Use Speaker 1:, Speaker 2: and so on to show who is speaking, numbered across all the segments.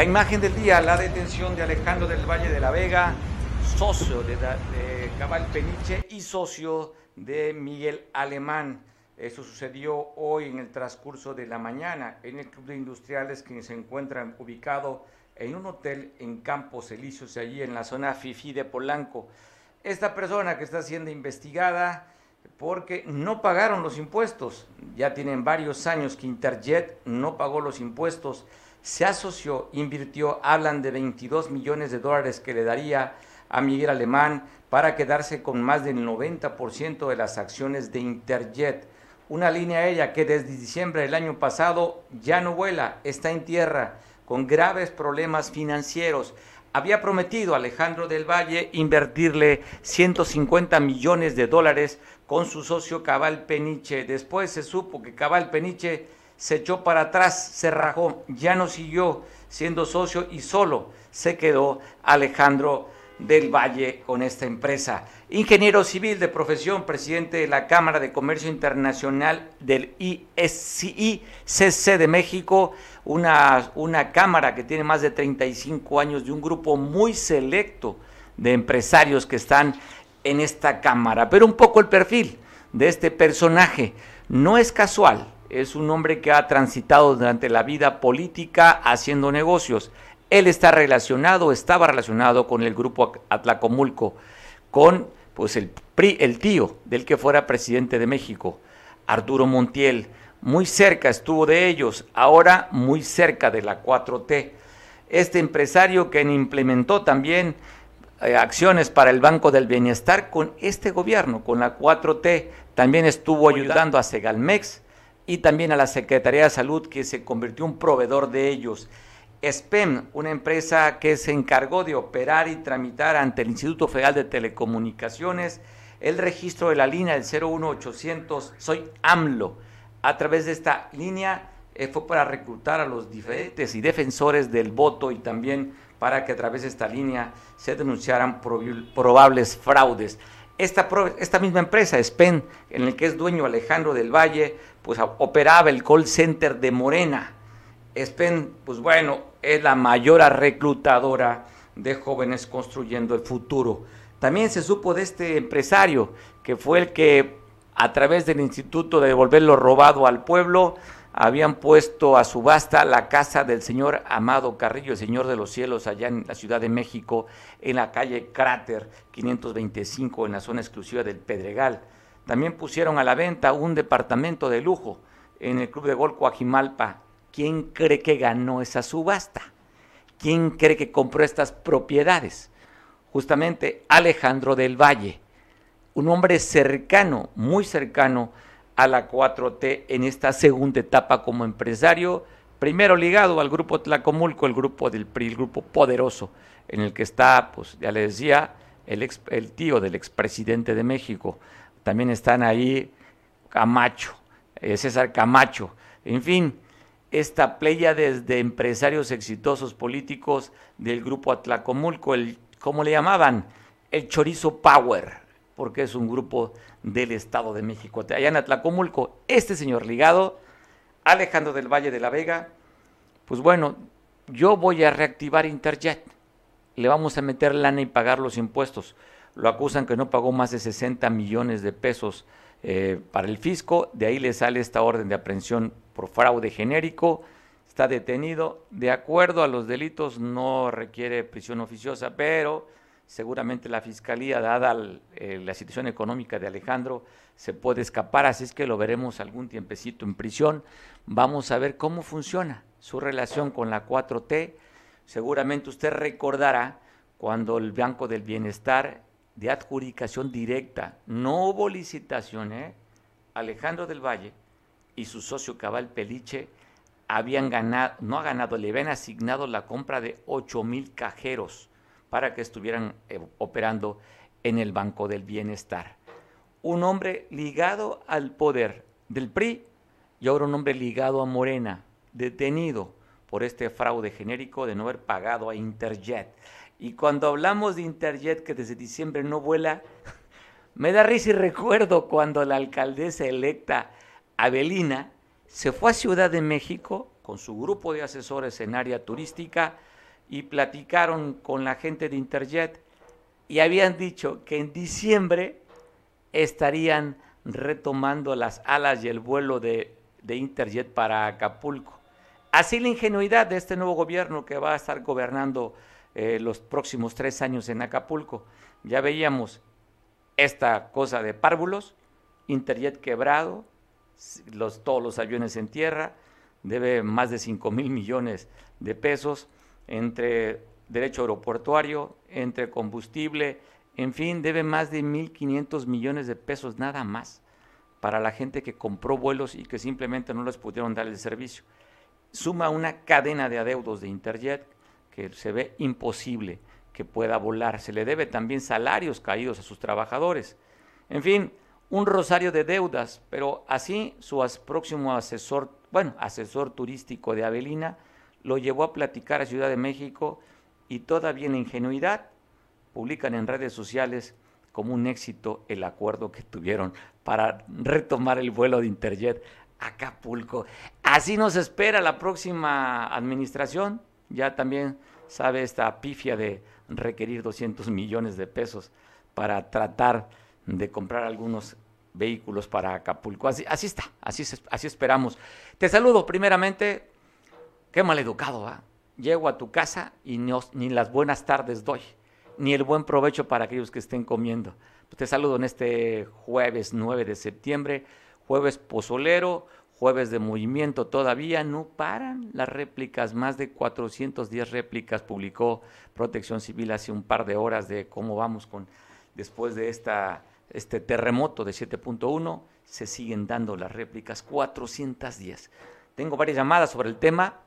Speaker 1: La imagen del día, la detención de Alejandro del Valle de la Vega, socio de, Cabal Peniche y socio de Miguel Alemán. Eso sucedió hoy en el transcurso de la mañana en el Club de Industriales que se encuentra ubicado en un hotel en Campos Elíseos, allí en la zona Fifi de Polanco. Esta persona que está siendo investigada porque no pagaron los impuestos. Ya tienen varios años que Interjet no pagó los impuestos. Se asoció, invirtió, hablan de 22 millones de dólares que le daría a Miguel Alemán para quedarse con más del 90% de las acciones de Interjet. Una línea aérea que desde diciembre del año pasado ya no vuela, está en tierra, con graves problemas financieros había prometido a Alejandro del Valle invertirle 150 millones de dólares con su socio Cabal Peniche. Después se supo que Cabal Peniche se echó para atrás, se rajó, ya no siguió siendo socio y solo se quedó Alejandro del Valle con esta empresa. Ingeniero civil de profesión, presidente de la Cámara de Comercio Internacional del ICC de México, una, una cámara que tiene más de 35 años de un grupo muy selecto de empresarios que están en esta cámara. Pero un poco el perfil de este personaje no es casual, es un hombre que ha transitado durante la vida política haciendo negocios. Él está relacionado, estaba relacionado con el grupo Atlacomulco, con pues el PRI, el tío del que fuera presidente de México, Arturo Montiel. Muy cerca estuvo de ellos, ahora muy cerca de la 4T. Este empresario que implementó también eh, acciones para el Banco del Bienestar con este gobierno, con la 4T, también estuvo ayudando a Segalmex y también a la Secretaría de Salud que se convirtió en un proveedor de ellos. SPEM, una empresa que se encargó de operar y tramitar ante el Instituto Federal de Telecomunicaciones el registro de la línea del 01800 Soy AMLO. A través de esta línea eh, fue para reclutar a los diferentes y defensores del voto y también para que a través de esta línea se denunciaran probables fraudes. Esta, esta misma empresa, SPEN, en el que es dueño Alejandro del Valle, pues operaba el call center de Morena. SPEN, pues bueno, es la mayor reclutadora de jóvenes construyendo el futuro. También se supo de este empresario que fue el que a través del Instituto de devolverlo robado al pueblo habían puesto a subasta la casa del señor Amado Carrillo, el señor de los cielos, allá en la Ciudad de México, en la calle Cráter 525, en la zona exclusiva del Pedregal. También pusieron a la venta un departamento de lujo en el Club de Gol Coajimalpa, ¿Quién cree que ganó esa subasta? ¿Quién cree que compró estas propiedades? Justamente Alejandro del Valle, un hombre cercano, muy cercano a la 4T en esta segunda etapa como empresario, primero ligado al grupo Tlacomulco, el grupo del PRI, el grupo poderoso, en el que está, pues ya le decía, el, el tío del expresidente de México. También están ahí Camacho, eh, César Camacho, en fin, esta playa de empresarios exitosos políticos del grupo Atlacomulco, el, ¿cómo le llamaban? El Chorizo Power, porque es un grupo del Estado de México. Allá en Atlacomulco, este señor ligado, Alejandro del Valle de la Vega, pues bueno, yo voy a reactivar Interjet, le vamos a meter lana y pagar los impuestos. Lo acusan que no pagó más de 60 millones de pesos eh, para el fisco, de ahí le sale esta orden de aprehensión por fraude genérico, está detenido, de acuerdo a los delitos no requiere prisión oficiosa, pero seguramente la fiscalía, dada eh, la situación económica de Alejandro, se puede escapar, así es que lo veremos algún tiempecito en prisión. Vamos a ver cómo funciona su relación con la 4T. Seguramente usted recordará cuando el Banco del Bienestar de adjudicación directa, no hubo licitación, ¿eh? Alejandro del Valle y su socio Cabal Peliche habían ganado, no ha ganado, le habían asignado la compra de 8 mil cajeros para que estuvieran eh, operando en el Banco del Bienestar. Un hombre ligado al poder del PRI y ahora un hombre ligado a Morena, detenido por este fraude genérico de no haber pagado a Interjet. Y cuando hablamos de Interjet que desde diciembre no vuela, me da risa y recuerdo cuando la alcaldesa electa Abelina se fue a Ciudad de México con su grupo de asesores en área turística y platicaron con la gente de Interjet y habían dicho que en diciembre estarían retomando las alas y el vuelo de, Interjet para Acapulco. Así la ingenuidad de este nuevo gobierno que va a estar gobernando eh, los próximos tres años en Acapulco. Ya veíamos esta cosa de párvulos, Interjet quebrado, los, todos los aviones en tierra, debe más de 5 mil millones de pesos entre derecho aeroportuario, entre combustible, en fin, debe más de 1.500 millones de pesos nada más para la gente que compró vuelos y que simplemente no les pudieron dar el servicio. Suma una cadena de adeudos de Interjet que se ve imposible que pueda volar. Se le debe también salarios caídos a sus trabajadores. En fin, un rosario de deudas, pero así su próximo asesor, bueno, asesor turístico de Avelina, lo llevó a platicar a Ciudad de México y todavía en ingenuidad publican en redes sociales como un éxito el acuerdo que tuvieron para retomar el vuelo de Interjet a Acapulco. Así nos espera la próxima administración. Ya también sabe esta pifia de requerir 200 millones de pesos para tratar de comprar algunos vehículos para Acapulco. Así, está, así, así esperamos. Te saludo primeramente. Qué mal educado, ¿va? Llego a tu casa y ni las buenas tardes doy, ni el buen provecho para aquellos que estén comiendo. Te saludo en este jueves 9 de septiembre, jueves pozolero, jueves de movimiento. Todavía, no paran las réplicas, más de 410 réplicas publicó Protección Civil hace un par de horas de cómo vamos con después de esta, este terremoto de 7.1, se siguen dando las réplicas 410. Tengo varias llamadas sobre el tema,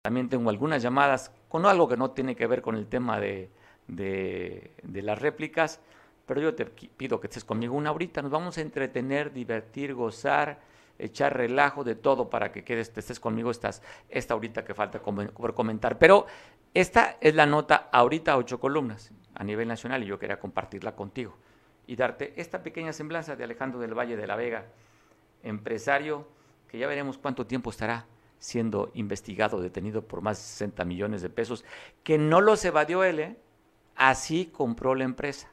Speaker 1: también tengo algunas llamadas con algo que no tiene que ver con el tema de, de, las réplicas, pero yo te pido que estés conmigo una horita, nos vamos a entretener, divertir, gozar, echar relajo de todo para que quedes, estés conmigo estás, esta ahorita que falta por comentar. Pero esta es la nota ahorita ocho columnas a nivel nacional y yo quería compartirla contigo y darte esta pequeña semblanza de Alejandro del Valle de la Vega, empresario que ya veremos cuánto tiempo estará siendo investigado, detenido por más de 60 millones de pesos, que no los evadió él, ¿eh? así compró la empresa,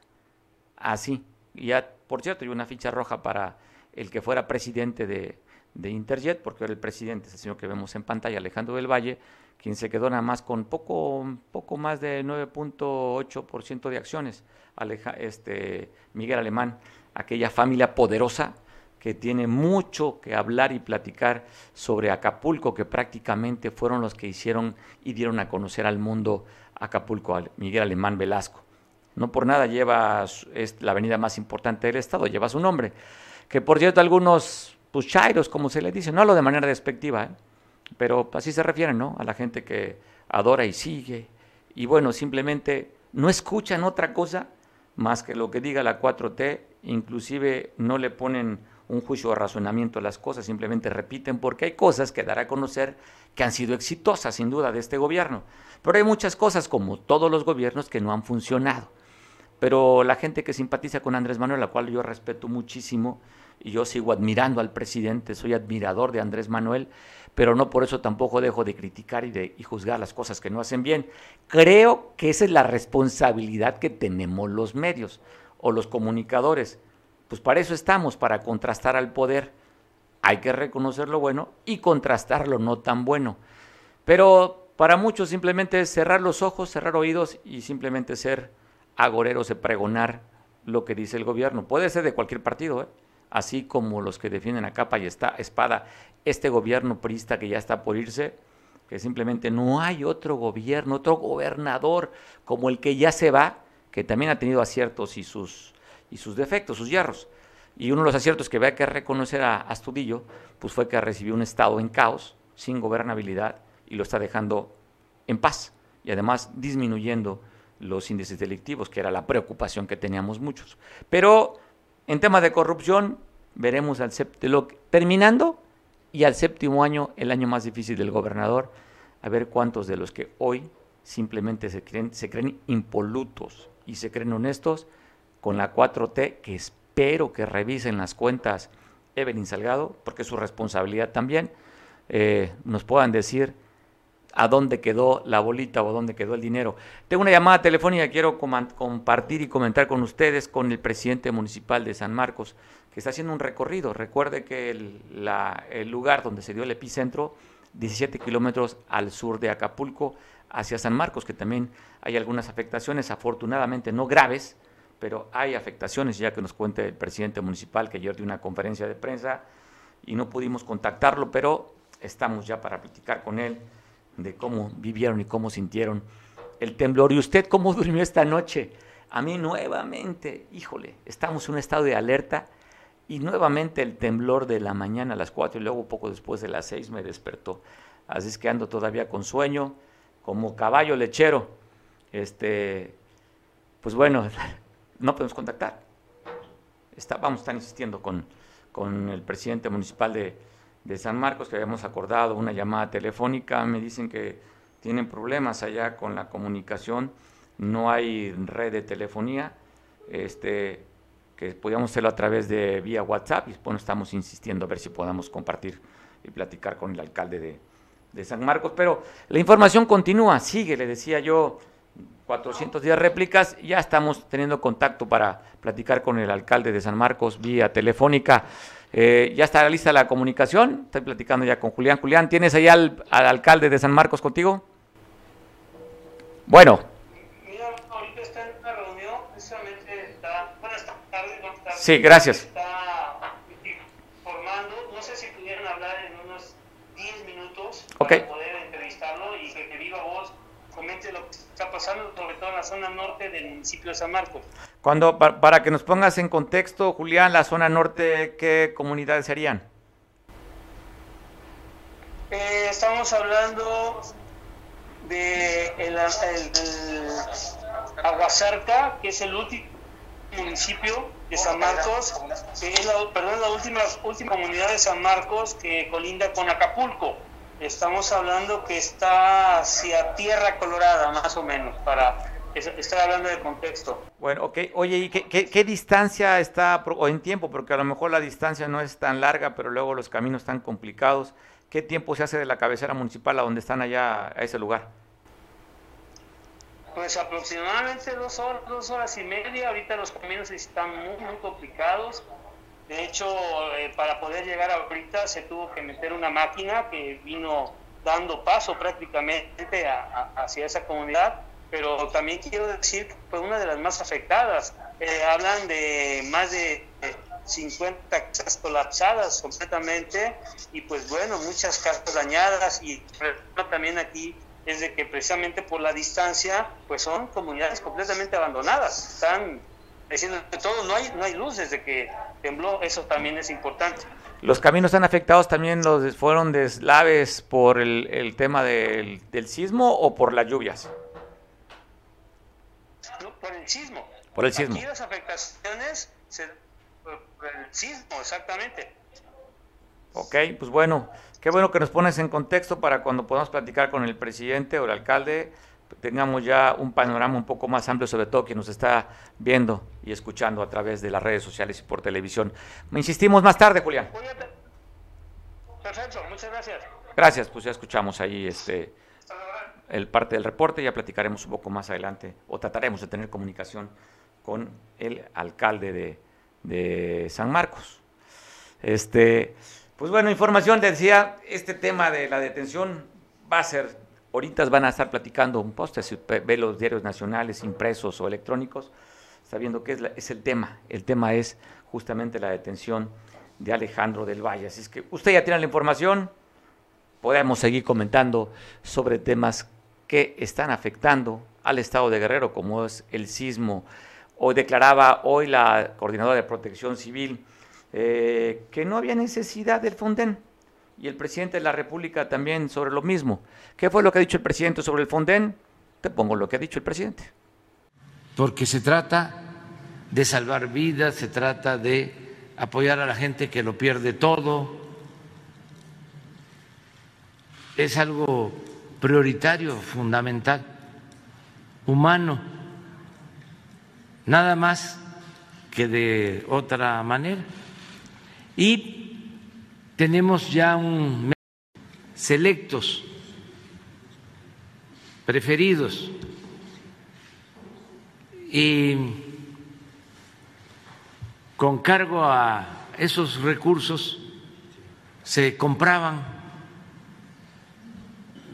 Speaker 1: así. Y ya, por cierto, hay una ficha roja para el que fuera presidente de, Interjet, porque era el presidente, ese señor que vemos en pantalla, Alejandro del Valle, quien se quedó nada más con poco, poco más de 9.8% de acciones, este, Miguel Alemán, aquella familia poderosa que tiene mucho que hablar y platicar sobre Acapulco, que prácticamente fueron los que hicieron y dieron a conocer al mundo Acapulco, Miguel Alemán Velasco. No por nada lleva, es la avenida más importante del estado, lleva su nombre que por cierto algunos pues como se le dice, no hablo de manera despectiva, ¿eh? pero así se refieren, ¿no? A la gente que adora y sigue, y bueno, simplemente no escuchan otra cosa más que lo que diga la 4T, inclusive no le ponen un juicio de razonamiento a las cosas, simplemente repiten porque hay cosas que dar a conocer que han sido exitosas, sin duda, de este gobierno. Pero hay muchas cosas, como todos los gobiernos, que no han funcionado. Pero la gente que simpatiza con Andrés Manuel, la cual yo respeto muchísimo, y yo sigo admirando al presidente, soy admirador de Andrés Manuel, pero no por eso tampoco dejo de criticar y de juzgar las cosas que no hacen bien. Creo que esa es la responsabilidad que tenemos los medios o los comunicadores. Pues para eso estamos, para contrastar al poder. Hay que reconocer lo bueno y contrastar lo no tan bueno. Pero para muchos simplemente es cerrar los ojos, cerrar oídos y simplemente ser agoreros de pregonar lo que dice el gobierno. Puede ser de cualquier partido, ¿eh? así como los que defienden a capa y está espada este gobierno prista que ya está por irse, que simplemente no hay otro gobierno, otro gobernador como el que ya se va, que también ha tenido aciertos y sus, y sus defectos, sus hierros. Y uno de los aciertos que había que reconocer a Astudillo, pues fue que recibió un Estado en caos, sin gobernabilidad, y lo está dejando en paz, y además disminuyendo los índices delictivos, que era la preocupación que teníamos muchos. Pero en tema de corrupción, veremos al terminando y al séptimo año, el año más difícil del gobernador, a ver cuántos de los que hoy simplemente se creen, se creen impolutos y se creen honestos con la 4T, que espero que revisen las cuentas Evelyn Salgado, porque es su responsabilidad también, eh, nos puedan decir a dónde quedó la bolita o a dónde quedó el dinero. Tengo una llamada telefónica que quiero compartir y comentar con ustedes con el presidente municipal de San Marcos, que está haciendo un recorrido. Recuerde que el, el lugar donde se dio el epicentro, 17 kilómetros al sur de Acapulco, hacia San Marcos, que también hay algunas afectaciones, afortunadamente no graves, pero hay afectaciones, ya que nos cuente el presidente municipal que ayer dio una conferencia de prensa y no pudimos contactarlo, pero estamos ya para platicar con él de cómo vivieron y cómo sintieron el temblor. ¿Y usted cómo durmió esta noche? A mí nuevamente, híjole, estamos en un estado de alerta y nuevamente el temblor de la mañana a las 4 y luego poco después de las 6 me despertó. Así es que ando todavía con sueño, como caballo lechero. Este, pues bueno, no podemos contactar. Está, vamos a estar insistiendo con, con el presidente municipal de, de San Marcos, que habíamos acordado una llamada telefónica, me dicen que tienen problemas allá con la comunicación, no hay red de telefonía, este, que podíamos hacerlo a través de vía WhatsApp, y bueno, estamos insistiendo a ver si podamos compartir y platicar con el alcalde de, de San Marcos, pero la información continúa, sigue, le decía yo, 410 réplicas, ya estamos teniendo contacto para platicar con el alcalde de San Marcos vía telefónica. Eh, ya está lista la comunicación, estoy platicando ya con Julián. Julián, ¿tienes ahí al, alcalde de San Marcos contigo? Bueno. Mira, ahorita está en una reunión, precisamente está, buenas tardes, buenas Sí, gracias. Está informando, no sé si pudieran hablar en unos 10 minutos para poder entrevistarlo y que viva voz comente lo que está pasando, en la zona norte del municipio de San Marcos. Cuando, para, que nos pongas en contexto, Julián, la zona norte, ¿qué comunidades serían?
Speaker 2: Eh, estamos hablando de el, Aguasarca, que es el último municipio de San Marcos, que es la, perdón, la última, última comunidad de San Marcos que colinda con Acapulco. Estamos hablando que está hacia Tierra Colorada, más o menos, para estar hablando de contexto.
Speaker 1: Bueno, ok. Oye, ¿y qué, distancia está, o en tiempo? Porque a lo mejor la distancia no es tan larga, pero luego los caminos están complicados. ¿Qué tiempo se hace de la cabecera municipal a donde están allá, a ese lugar?
Speaker 2: Pues aproximadamente dos horas, dos horas y media. Ahorita los caminos están muy, muy complicados. De hecho, eh, para poder llegar ahorita se tuvo que meter una máquina que vino dando paso prácticamente hacia esa comunidad, pero también quiero decir que fue una de las más afectadas. Eh, hablan de más de 50 casas colapsadas completamente y pues bueno, muchas casas dañadas y también aquí es de que precisamente por la distancia pues son comunidades completamente abandonadas, están diciendo que todo, no hay, no hay luz desde que tembló, eso también es importante.
Speaker 1: ¿Los caminos están afectados también los fueron deslaves por el, el tema del, del, sismo o por las lluvias?
Speaker 2: Por el sismo.
Speaker 1: Por el sismo.
Speaker 2: Aquí las afectaciones por el sismo, exactamente.
Speaker 1: Ok, pues bueno, qué bueno que nos pones en contexto para cuando podamos platicar con el presidente o el alcalde tengamos ya un panorama un poco más amplio, sobre todo quien nos está viendo y escuchando a través de las redes sociales y por televisión. Insistimos más tarde, Julián.
Speaker 2: Perfecto, muchas gracias.
Speaker 1: Gracias, pues ya escuchamos ahí este el parte del reporte, ya platicaremos un poco más adelante o trataremos de tener comunicación con el alcalde de, de San Marcos. Este, pues bueno, información, decía, este tema de la detención va a ser ahorita van a estar platicando un post, si ve los diarios nacionales impresos o electrónicos, sabiendo que es, es el tema. El tema es justamente la detención de Alejandro del Valle. Así es que usted ya tiene la información, podemos seguir comentando sobre temas que están afectando al estado de Guerrero, como es el sismo. Hoy declaraba hoy la coordinadora de protección civil eh, que no había necesidad del Fonden y el presidente de la República también sobre lo mismo. ¿Qué fue lo que ha dicho el presidente sobre el Fonden? Te pongo lo que ha dicho el presidente.
Speaker 3: Porque se trata de salvar vidas, se trata de apoyar a la gente que lo pierde todo. Es algo prioritario, fundamental, humano, nada más que de otra manera. Y tenemos ya un selectos, preferidos. Y con cargo a esos recursos se compraban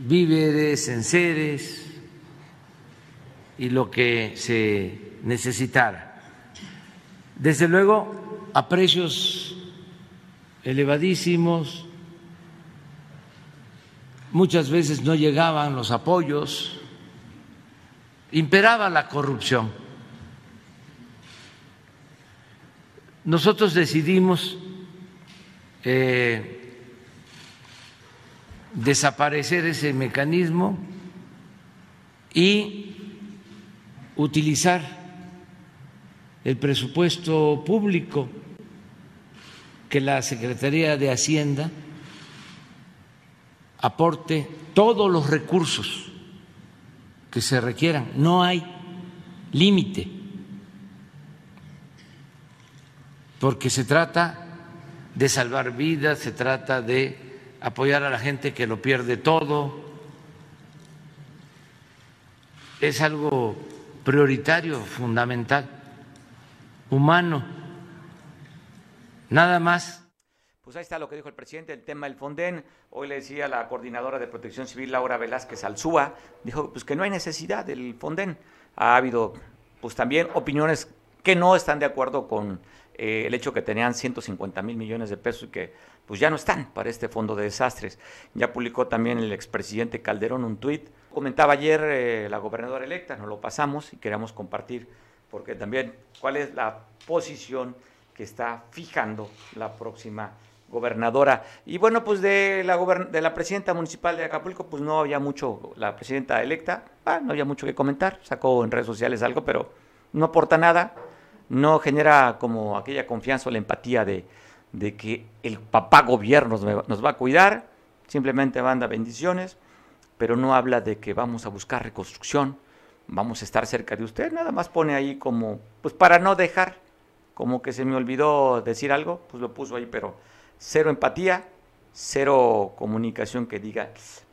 Speaker 3: víveres, enseres y lo que se necesitara. Desde luego, a precios elevadísimos, muchas veces no llegaban los apoyos, imperaba la corrupción. Nosotros decidimos eh, desaparecer ese mecanismo y utilizar el presupuesto público que la Secretaría de Hacienda aporte todos los recursos que se requieran. No hay límite, porque se trata de salvar vidas, se trata de apoyar a la gente que lo pierde todo. Es algo prioritario, fundamental, humano. Nada más.
Speaker 1: Pues ahí está lo que dijo el presidente, el tema del Fonden. Hoy le decía la coordinadora de protección civil, Laura Velázquez Alzúa, dijo pues que no hay necesidad del Fonden. Ha habido pues también opiniones que no están de acuerdo con eh, el hecho que tenían 150 mil millones de pesos y que pues ya no están para este fondo de desastres. Ya publicó también el expresidente Calderón un tuit. Comentaba ayer eh, la gobernadora electa, nos lo pasamos y queríamos compartir, porque también cuál es la posición que está fijando la próxima gobernadora. Y bueno, pues de la, de la presidenta municipal de Acapulco, pues no había mucho, la presidenta electa, ah, no había mucho que comentar, sacó en redes sociales algo, pero no aporta nada, no genera como aquella confianza o la empatía de, de que el papá gobierno nos, va a cuidar, simplemente manda bendiciones, pero no habla de que vamos a buscar reconstrucción, vamos a estar cerca de usted, nada más pone ahí como, pues para no dejar, como que se me olvidó decir algo, pues lo puso ahí, pero cero empatía, cero comunicación que diga,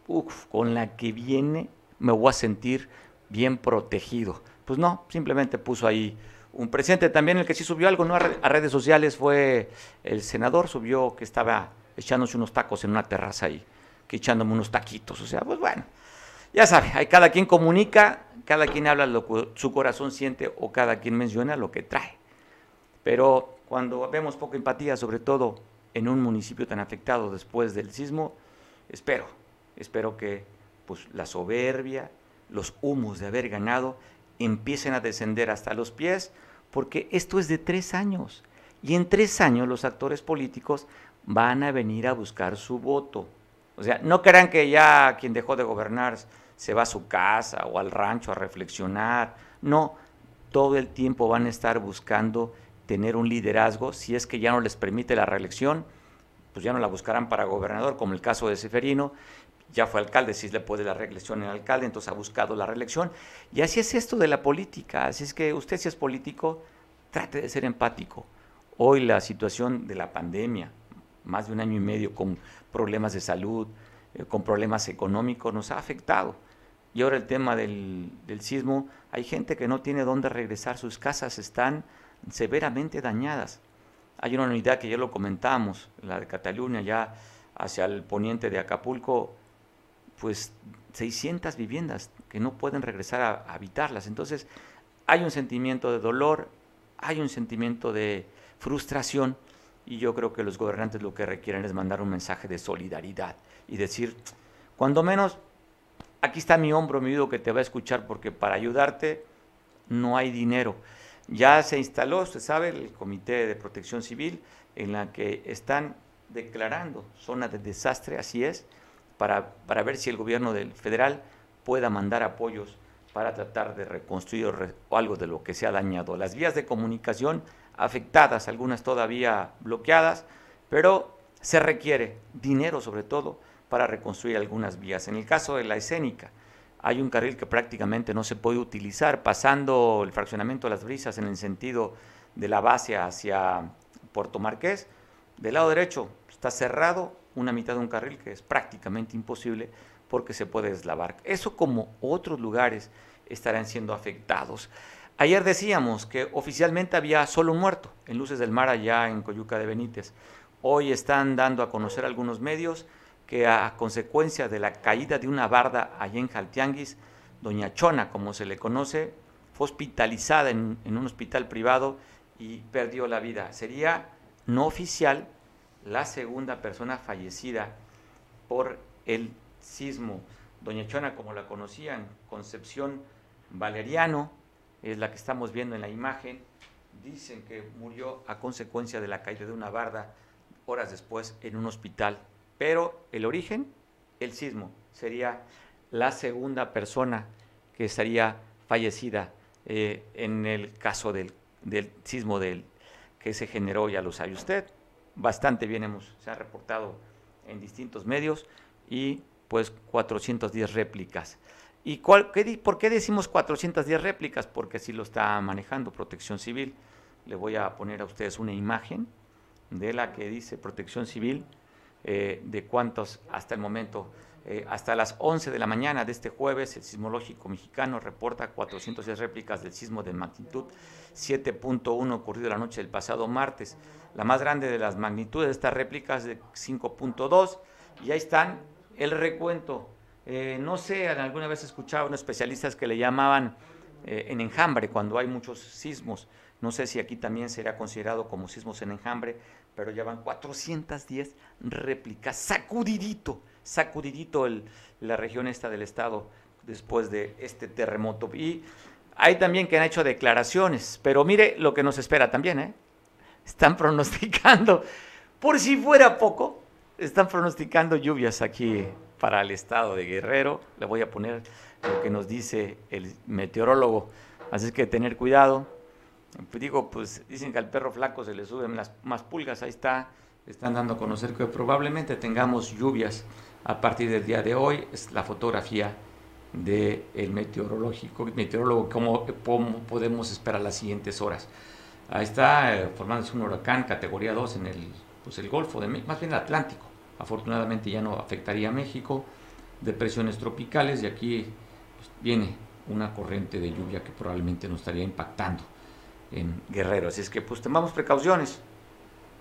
Speaker 1: uff, con la que viene me voy a sentir bien protegido. Pues no, simplemente puso ahí un presidente también el que sí subió algo ¿no? a, redes sociales fue el senador, subió que estaba echándose unos tacos en una terraza ahí, que echándome unos taquitos. O sea, pues bueno, ya sabe, hay cada quien comunica, cada quien habla lo que su corazón siente o cada quien menciona lo que trae. Pero cuando vemos poca empatía, sobre todo en un municipio tan afectado después del sismo, espero, espero que pues, la soberbia, los humos de haber ganado empiecen a descender hasta los pies porque esto es de tres años. Y en tres años los actores políticos van a venir a buscar su voto. O sea, no crean que ya quien dejó de gobernar se va a su casa o al rancho a reflexionar. No, todo el tiempo van a estar buscando tener un liderazgo. Si es que ya no les permite la reelección, pues ya no la buscarán para gobernador, como el caso de Seferino. Ya fue alcalde, si le puede la reelección en alcalde, entonces ha buscado la reelección. Y así es esto de la política. Así es que usted si es político, trate de ser empático. Hoy la situación de la pandemia, más de un año y medio con problemas de salud, eh, con problemas económicos, nos ha afectado. Y ahora el tema del, del sismo, hay gente que no tiene dónde regresar, sus casas están severamente dañadas. Hay una unidad que ya lo comentamos, la de Cataluña, ya hacia el poniente de Acapulco, pues 600 viviendas que no pueden regresar a, habitarlas. Entonces, hay un sentimiento de dolor, hay un sentimiento de frustración y yo creo que los gobernantes lo que requieren es mandar un mensaje de solidaridad y decir, cuando menos, aquí está mi hombro, mi oído que te va a escuchar porque para ayudarte no hay dinero. Ya se instaló, usted sabe, el Comité de Protección Civil en la que están declarando zona de desastre, así es, para, para ver si el gobierno del federal pueda mandar apoyos para tratar de reconstruir algo de lo que se ha dañado. Las vías de comunicación afectadas, algunas todavía bloqueadas, pero se requiere dinero sobre todo para reconstruir algunas vías. En el caso de la escénica, hay un carril que prácticamente no se puede utilizar, pasando el fraccionamiento de las brisas en el sentido de la base hacia Puerto Marqués. Del lado derecho está cerrado, una mitad de un carril que es prácticamente imposible porque se puede deslavar. Eso como otros lugares estarán siendo afectados. Ayer decíamos que oficialmente había solo un muerto en Luces del Mar allá en Coyuca de Benítez. Hoy están dando a conocer algunos medios que a consecuencia de la caída de una barda allá en Jaltianguis, doña Chona, como se le conoce, fue hospitalizada en, en un hospital privado y perdió la vida. Sería no oficial la segunda persona fallecida por el sismo. Doña Chona, como la conocían, Concepción Valeriano, es la que estamos viendo en la imagen. Dicen que murió a consecuencia de la caída de una barda horas después en un hospital. Pero el origen, el sismo, sería la segunda persona que estaría fallecida eh, en el caso del, del sismo del, que se generó, ya lo sabe usted. Bastante bien hemos, se ha reportado en distintos medios y pues 410 réplicas. ¿Y cuál, qué, por qué decimos 410 réplicas? Porque así lo está manejando Protección Civil. Le voy a poner a ustedes una imagen de la que dice Protección Civil, eh, de cuántos hasta el momento, eh, hasta las 11 de la mañana de este jueves, el sismológico mexicano reporta 410 réplicas del sismo de magnitud 7.1 ocurrido la noche del pasado martes. La más grande de las magnitudes de estas réplicas de 5.2 y ahí están el recuento. Eh, no sé, alguna vez escuchaba a unos especialistas que le llamaban en enjambre cuando hay muchos sismos. No sé si aquí también será considerado como sismos en enjambre, pero ya van 410 réplicas, sacudidito, sacudidito el, la región esta del estado después de este terremoto. Y hay también que han hecho declaraciones, pero mire lo que nos espera también, ¿eh? Están pronosticando, por si fuera poco, están pronosticando lluvias aquí para el estado de Guerrero. Le voy a poner lo que nos dice el meteorólogo. Así que tener cuidado, digo, pues dicen que al perro flaco se le suben las más pulgas, ahí está, están dando a conocer que probablemente tengamos lluvias a partir del día de hoy, es la fotografía del meteorológico, meteorólogo, cómo, podemos esperar las siguientes horas. Ahí está eh, formándose un huracán categoría 2 en el, pues el Golfo, de, más bien el Atlántico, afortunadamente ya no afectaría a México, depresiones tropicales y aquí pues, viene una corriente de lluvia que probablemente nos estaría impactando en Guerrero. Así es que pues tomamos precauciones,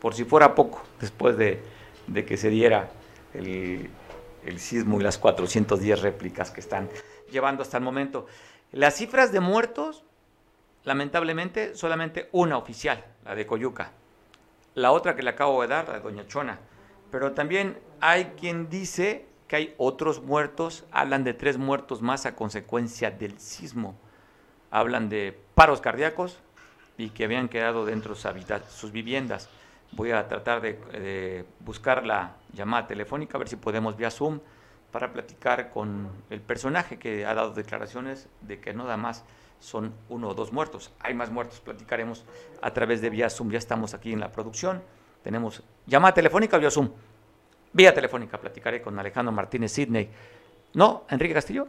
Speaker 1: por si fuera poco, después de, de que se diera el, el, sismo y las 410 réplicas que están llevando hasta el momento. Las cifras de muertos, lamentablemente, solamente una oficial, la de Coyuca. La otra que le acabo de dar, la de Doña Chona. Pero también hay quien dice que hay otros muertos, hablan de tres muertos más a consecuencia del sismo. Hablan de paros cardíacos, y que habían quedado dentro de sus viviendas. Voy a tratar de, buscar la llamada telefónica, a ver si podemos vía Zoom, para platicar con el personaje que ha dado declaraciones de que nada más son uno o dos muertos. Hay más muertos, platicaremos a través de vía Zoom. Ya estamos aquí en la producción. Tenemos llamada telefónica o vía Zoom. Vía telefónica, platicaré con Alejandro Martínez Sidney. ¿No? ¿Enrique Castillo?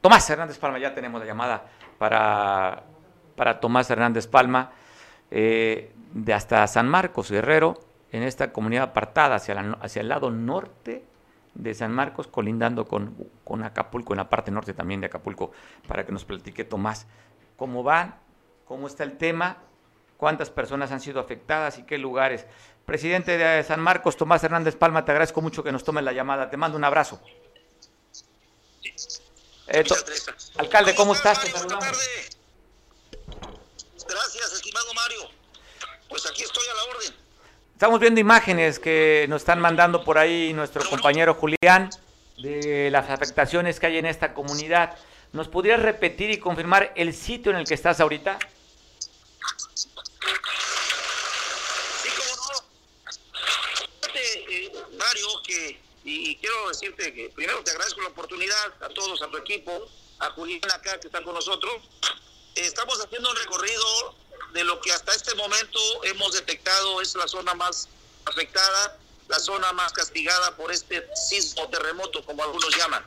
Speaker 1: Tomás Hernández Palma, ya tenemos la llamada para para Tomás Hernández Palma, eh, de hasta San Marcos Guerrero, en esta comunidad apartada hacia, hacia el lado norte de San Marcos, colindando con, con, Acapulco, en la parte norte también de Acapulco, para que nos platique Tomás cómo van, cómo está el tema, cuántas personas han sido afectadas y qué lugares. Presidente de San Marcos, Tomás Hernández Palma, te agradezco mucho que nos tome la llamada. Te mando un abrazo. Eh, alcalde, ¿cómo estás? Te saludamos.
Speaker 4: Gracias, estimado Mario. Pues aquí estoy a la orden.
Speaker 1: Estamos viendo imágenes que nos están mandando por ahí nuestro compañero Julián de las afectaciones que hay en esta comunidad. ¿Nos podrías repetir y confirmar el sitio en el que estás ahorita?
Speaker 4: Sí, cómo no. Eh, Mario, que, y, quiero decirte que primero te agradezco la oportunidad a todos, a tu equipo, a Julián acá que están con nosotros estamos haciendo un recorrido de lo que hasta este momento hemos detectado es la zona más afectada, la zona más castigada por este sismo terremoto, como algunos llaman.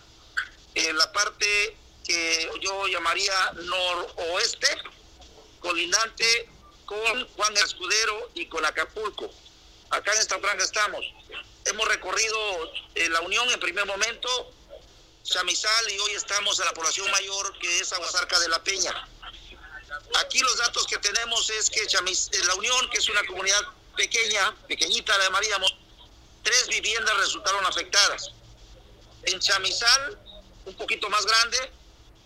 Speaker 4: En la parte que yo llamaría noroeste, colindante con Juan Escudero y con Acapulco. Acá en esta franja estamos. hemos recorrido eh, la Unión en primer momento, Chamizal y hoy estamos en la población mayor que es Aguasarca de la Peña. Aquí los datos que tenemos es que eh, la Unión, que es una comunidad pequeña, pequeñita la llamaríamos, tres viviendas resultaron afectadas. En Chamizal, un poquito más grande,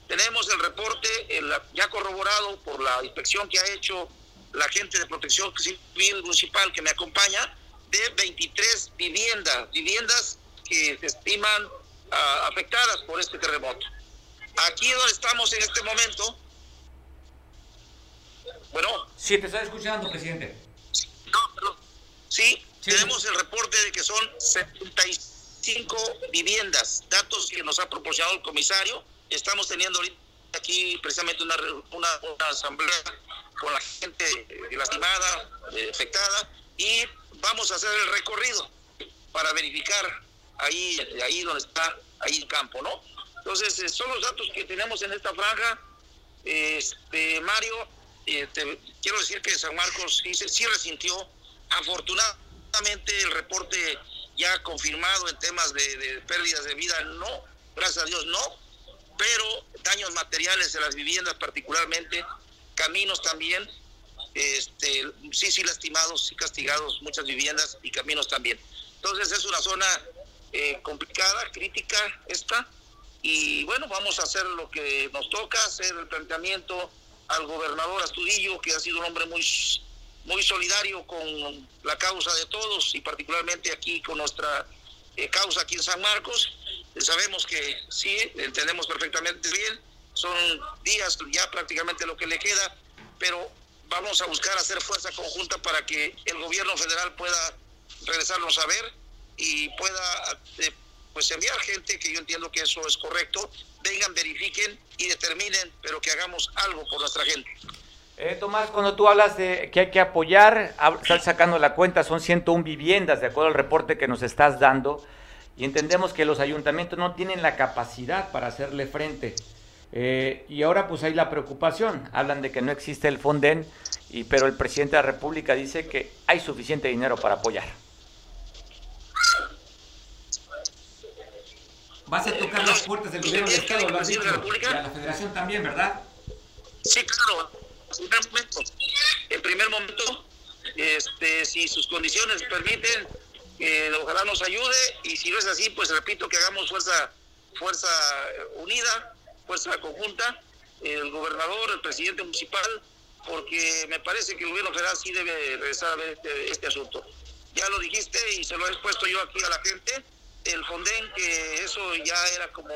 Speaker 4: tenemos el reporte ya corroborado por la inspección que ha hecho la gente de protección civil municipal que me acompaña, de 23 viviendas, viviendas que se estiman ah, afectadas por este terremoto. Aquí donde estamos en este momento, bueno.
Speaker 1: Sí, te estoy escuchando, presidente.
Speaker 4: No, perdón. Sí, tenemos el reporte de que son 75 viviendas, datos que nos ha proporcionado el comisario. Estamos teniendo ahorita aquí precisamente una, una, asamblea con la gente lastimada, eh, afectada, y vamos a hacer el recorrido para verificar ahí, ahí donde está, ahí el campo, ¿no? Entonces, eh, son los datos que tenemos en esta franja. Este, Mario, eh, quiero decir que San Marcos sí, sí resintió, afortunadamente el reporte ya confirmado en temas de, de pérdidas de vida, no, gracias a Dios no, pero daños materiales en las viviendas particularmente, caminos también, este, sí, sí lastimados, sí castigados, muchas viviendas y caminos también. Entonces es una zona eh, complicada, crítica esta, y bueno, vamos a hacer lo que nos toca, hacer el planteamiento al gobernador Astudillo, que ha sido un hombre muy, muy solidario con la causa de todos y particularmente aquí con nuestra eh, causa aquí en San Marcos. sabemos que sí, entendemos perfectamente bien, son días ya prácticamente lo que le queda, pero vamos a buscar hacer fuerza conjunta para que el gobierno federal pueda regresarnos a ver y pueda eh, pues enviar gente, que yo entiendo que eso es correcto, vengan, verifiquen y determinen, pero que hagamos algo por nuestra gente.
Speaker 1: Eh, Tomás, cuando tú hablas de que hay que apoyar, estás sacando la cuenta, son 101 viviendas, de acuerdo al reporte que nos estás dando, y entendemos que los ayuntamientos no tienen la capacidad para hacerle frente. Eh, y ahora pues hay la preocupación, hablan de que no existe el Fonden, y, pero el presidente de la República dice que hay suficiente dinero para apoyar. Vas a tocar las puertas del gobierno del Estado, la Federación también, ¿verdad?
Speaker 4: Sí, claro, en primer momento, en primer momento este, si sus condiciones permiten, eh, ojalá nos ayude, y si no es así, pues repito que hagamos fuerza, fuerza unida, fuerza conjunta, el gobernador, el presidente municipal, porque me parece que el gobierno federal sí debe regresar a ver este, este asunto. Ya lo dijiste y se lo he expuesto yo aquí a la gente, el Fonden, que eso ya era como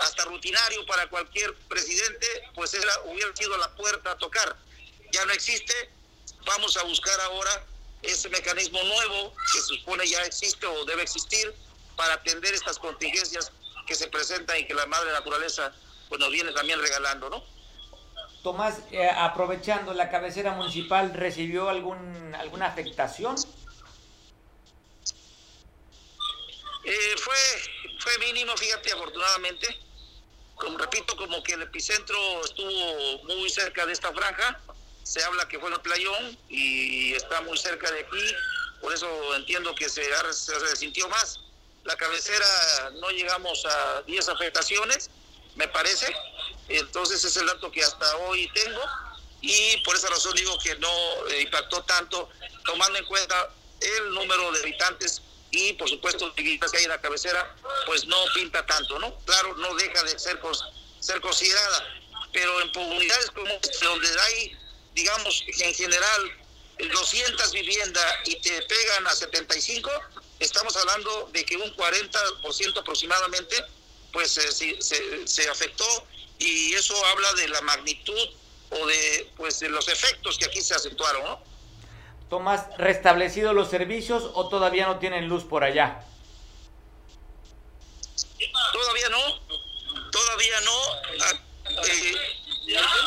Speaker 4: hasta rutinario para cualquier presidente, pues era, hubiera sido la puerta a tocar. Ya no existe, vamos a buscar ahora ese mecanismo nuevo que se supone ya existe o debe existir para atender estas contingencias que se presentan y que la madre naturaleza pues nos viene también regalando, ¿no?
Speaker 1: Tomás, eh, aprovechando, ¿la cabecera municipal recibió algún, alguna afectación?
Speaker 4: Eh, fue, fue mínimo, fíjate, afortunadamente. Como repito, como que el epicentro estuvo muy cerca de esta franja. Se habla que fue en el playón y está muy cerca de aquí. Por eso entiendo que se, se resintió más. La cabecera no llegamos a 10 afectaciones me parece. Entonces es el dato que hasta hoy tengo y por esa razón digo que no eh, impactó tanto, tomando en cuenta el número de habitantes y por supuesto que hay en la cabecera, pues no pinta tanto, ¿no? Claro, no deja de ser, ser considerada, pero en comunidades como donde hay, digamos, en general 200 viviendas y te pegan a 75, estamos hablando de que un 40% aproximadamente pues se, se, afectó y eso habla de la magnitud o de pues de los efectos que aquí se acentuaron, ¿no?
Speaker 1: Tomás, ¿restablecido los servicios o todavía no tienen luz por allá?
Speaker 4: Todavía no, todavía no. Ah, eh,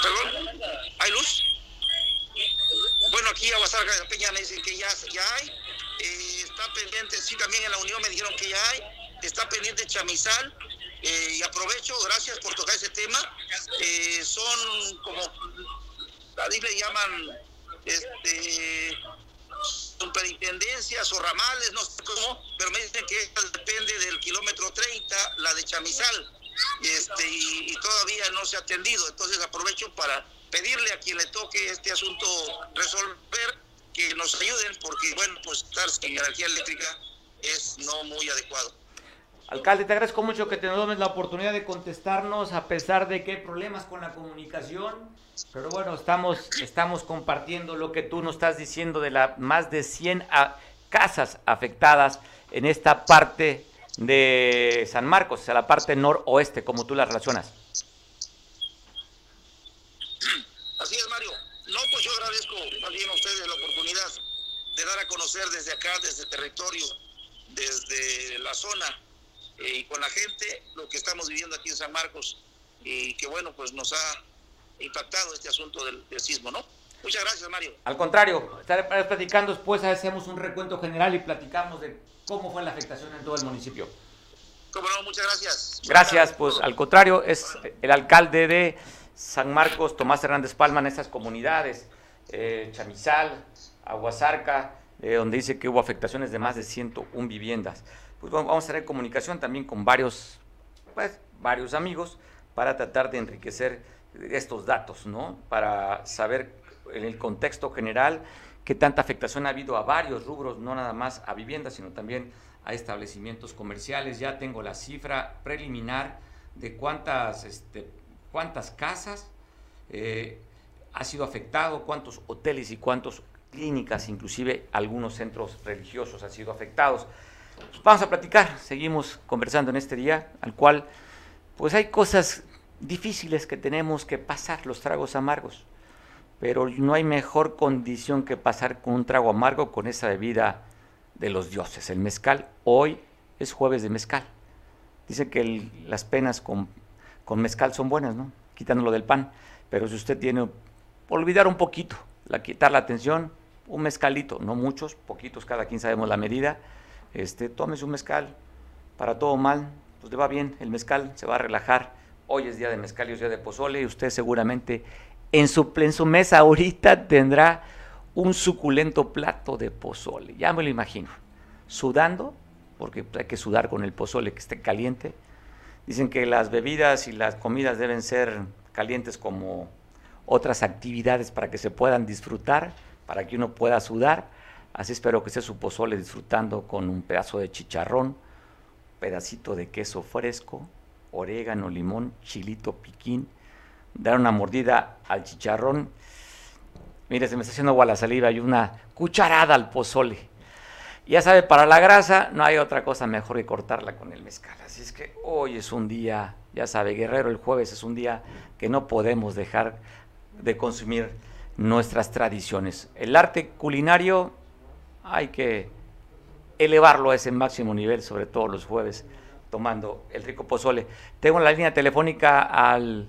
Speaker 4: perdón, ¿hay luz? Bueno, aquí a Guasarca de Peña me dicen que ya, ya hay. Eh, está pendiente, sí, también en la Unión me dijeron que ya hay. Está pendiente Chamizal eh, y aprovecho, gracias por tocar ese tema. Eh, son como, a le llaman este, superintendencias o ramales, no sé cómo, pero me dicen que depende del kilómetro 30, la de Chamizal, este, y, todavía no se ha atendido. Entonces aprovecho para pedirle a quien le toque este asunto resolver que nos ayuden, porque bueno, pues estar sin energía eléctrica es no muy adecuado.
Speaker 1: Alcalde, te agradezco mucho que te tomes la oportunidad de contestarnos a pesar de que hay problemas con la comunicación. Pero bueno, estamos, compartiendo lo que tú nos estás diciendo de las más de 100 casas afectadas en esta parte de San Marcos, o sea, la parte noroeste, como tú la relacionas.
Speaker 4: Así es, Mario. No, pues yo agradezco también a ustedes la oportunidad de dar a conocer desde acá, desde territorio, desde la zona eh, y con la gente lo que estamos viviendo aquí en San Marcos y que bueno, pues nos ha impactado este asunto del, sismo, ¿no? Muchas gracias, Mario.
Speaker 1: Al contrario, estaré platicando después, hacemos un recuento general y platicamos de cómo fue la afectación en todo el municipio.
Speaker 4: Cómo no, muchas gracias.
Speaker 1: Gracias, pues al contrario, es el alcalde de San Marcos, Tomás Hernández Palma, en estas comunidades, eh, Chamizal, Aguasarca, eh, donde dice que hubo afectaciones de más de 101 viviendas. Pues vamos a tener comunicación también con varios, pues, varios amigos para tratar de enriquecer estos datos, ¿no? Para saber en el contexto general qué tanta afectación ha habido a varios rubros, no nada más a viviendas, sino también a establecimientos comerciales. Ya tengo la cifra preliminar de cuántas, este, cuántas casas eh, ha sido afectado, cuántos hoteles y cuántas clínicas, inclusive algunos centros religiosos han sido afectados. Vamos a platicar, seguimos conversando en este día, al cual pues hay cosas difíciles que tenemos que pasar, los tragos amargos. Pero no hay mejor condición que pasar con un trago amargo con esa bebida de los dioses, el mezcal. Hoy es jueves de mezcal. Dice que las penas con, con, mezcal son buenas, ¿no? Quitándolo del pan. Pero si usted tiene, olvidar un poquito, la, quitar la atención, un mezcalito, no muchos, poquitos, cada quien sabemos la medida. Este, tómese un mezcal, para todo mal, pues le va bien, el mezcal se va a relajar Hoy es día de mezcal y es día de pozole y usted seguramente en su, en su mesa ahorita tendrá un suculento plato de pozole. Ya me lo imagino. Sudando, porque hay que sudar con el pozole que esté caliente. Dicen que las bebidas y las comidas deben ser calientes como otras actividades para que se puedan disfrutar, para que uno pueda sudar. Así espero que esté su pozole disfrutando con un pedazo de chicharrón, pedacito de queso fresco, orégano, limón, chilito, piquín, dar una mordida al chicharrón. Mire, se me está haciendo agua la saliva y una cucharada al pozole. Ya sabe, para la grasa no hay otra cosa mejor que cortarla con el mezcal. Así es que hoy es un día, ya sabe, Guerrero, el jueves es un día que no podemos dejar de consumir nuestras tradiciones. El arte culinario hay que elevarlo a ese máximo nivel, sobre todo los jueves tomando el rico pozole. Tengo la línea telefónica al...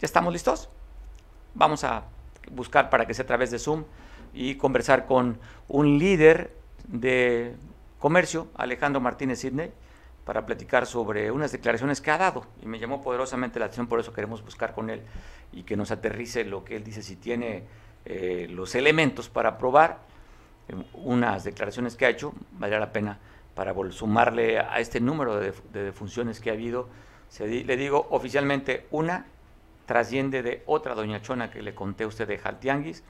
Speaker 1: ¿Ya estamos listos? Vamos a buscar para que sea a través de Zoom y conversar con un líder de comercio, Alejandro Martínez Sidney, para platicar sobre unas declaraciones que ha dado. Y me llamó poderosamente la atención, por eso queremos buscar con él y que nos aterrice lo que él dice, si tiene eh, los elementos para probar unas declaraciones que ha hecho, valdría la pena para sumarle a este número de, defunciones que ha habido, le digo oficialmente una trasciende de otra doña Chona que le conté a usted de Jaltianguis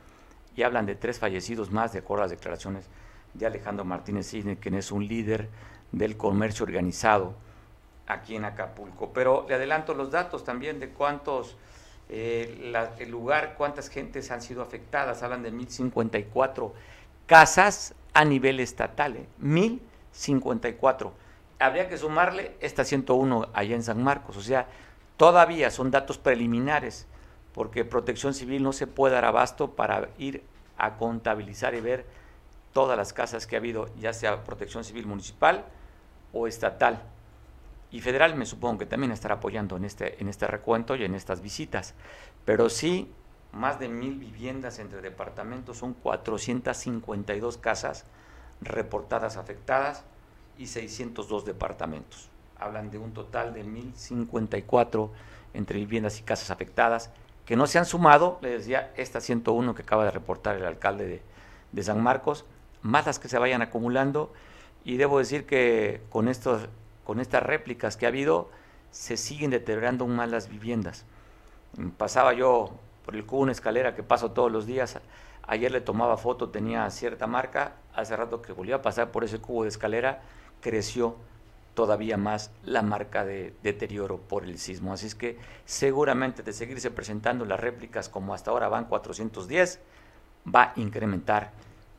Speaker 1: y hablan de tres fallecidos más de acuerdo a las declaraciones de Alejandro Martínez Cisne, quien es un líder del comercio organizado aquí en Acapulco. Pero le adelanto los datos también de cuántos, eh, el lugar, cuántas gentes han sido afectadas. Hablan de 1.054 casas a nivel estatal, ¿eh? 54. Habría que sumarle esta 101 allá en San Marcos, o sea, todavía son datos preliminares, porque Protección Civil no se puede dar abasto para ir a contabilizar y ver todas las casas que ha habido, ya sea Protección Civil municipal o estatal. Y federal me supongo que también estará apoyando en este, en este recuento y en estas visitas. Pero sí, más de mil viviendas entre departamentos, son 452 casas reportadas afectadas y 602 departamentos. Hablan de un total de 1.054 entre viviendas y casas afectadas, que no se han sumado, le decía, esta 101 que acaba de reportar el alcalde de, San Marcos, más las que se vayan acumulando y debo decir que con, estos, con estas réplicas que ha habido se siguen deteriorando aún más las viviendas. Pasaba yo por el cubo una escalera que paso todos los días, ayer le tomaba foto, tenía cierta marca, hace rato que volvió a pasar por ese cubo de escalera, creció todavía más la marca de deterioro por el sismo. Así es que seguramente de seguirse presentando las réplicas como hasta ahora van 410, va a incrementar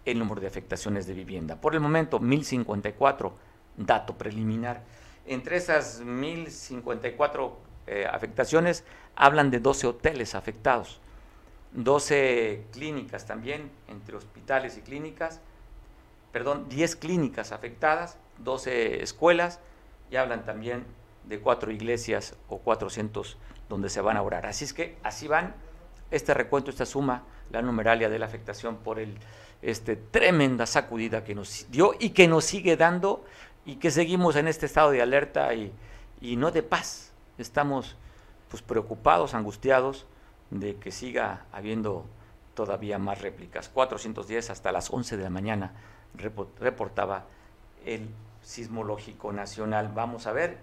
Speaker 1: el número de afectaciones de vivienda. Por el momento, 1054, dato preliminar. Entre esas 1054 eh, afectaciones, hablan de 12 hoteles afectados, 12 clínicas también, entre hospitales y clínicas, perdón, 10 clínicas afectadas, 12 escuelas y hablan también de cuatro iglesias o 400 donde se van a orar. Así es que así van este recuento, esta suma, la numeralia de la afectación por el este tremenda sacudida que nos dio y que nos sigue dando y que seguimos en este estado de alerta y, y no de paz. Estamos pues preocupados, angustiados de que siga habiendo todavía más réplicas. 410 hasta las 11 de la mañana reportaba el Sismológico Nacional. Vamos a ver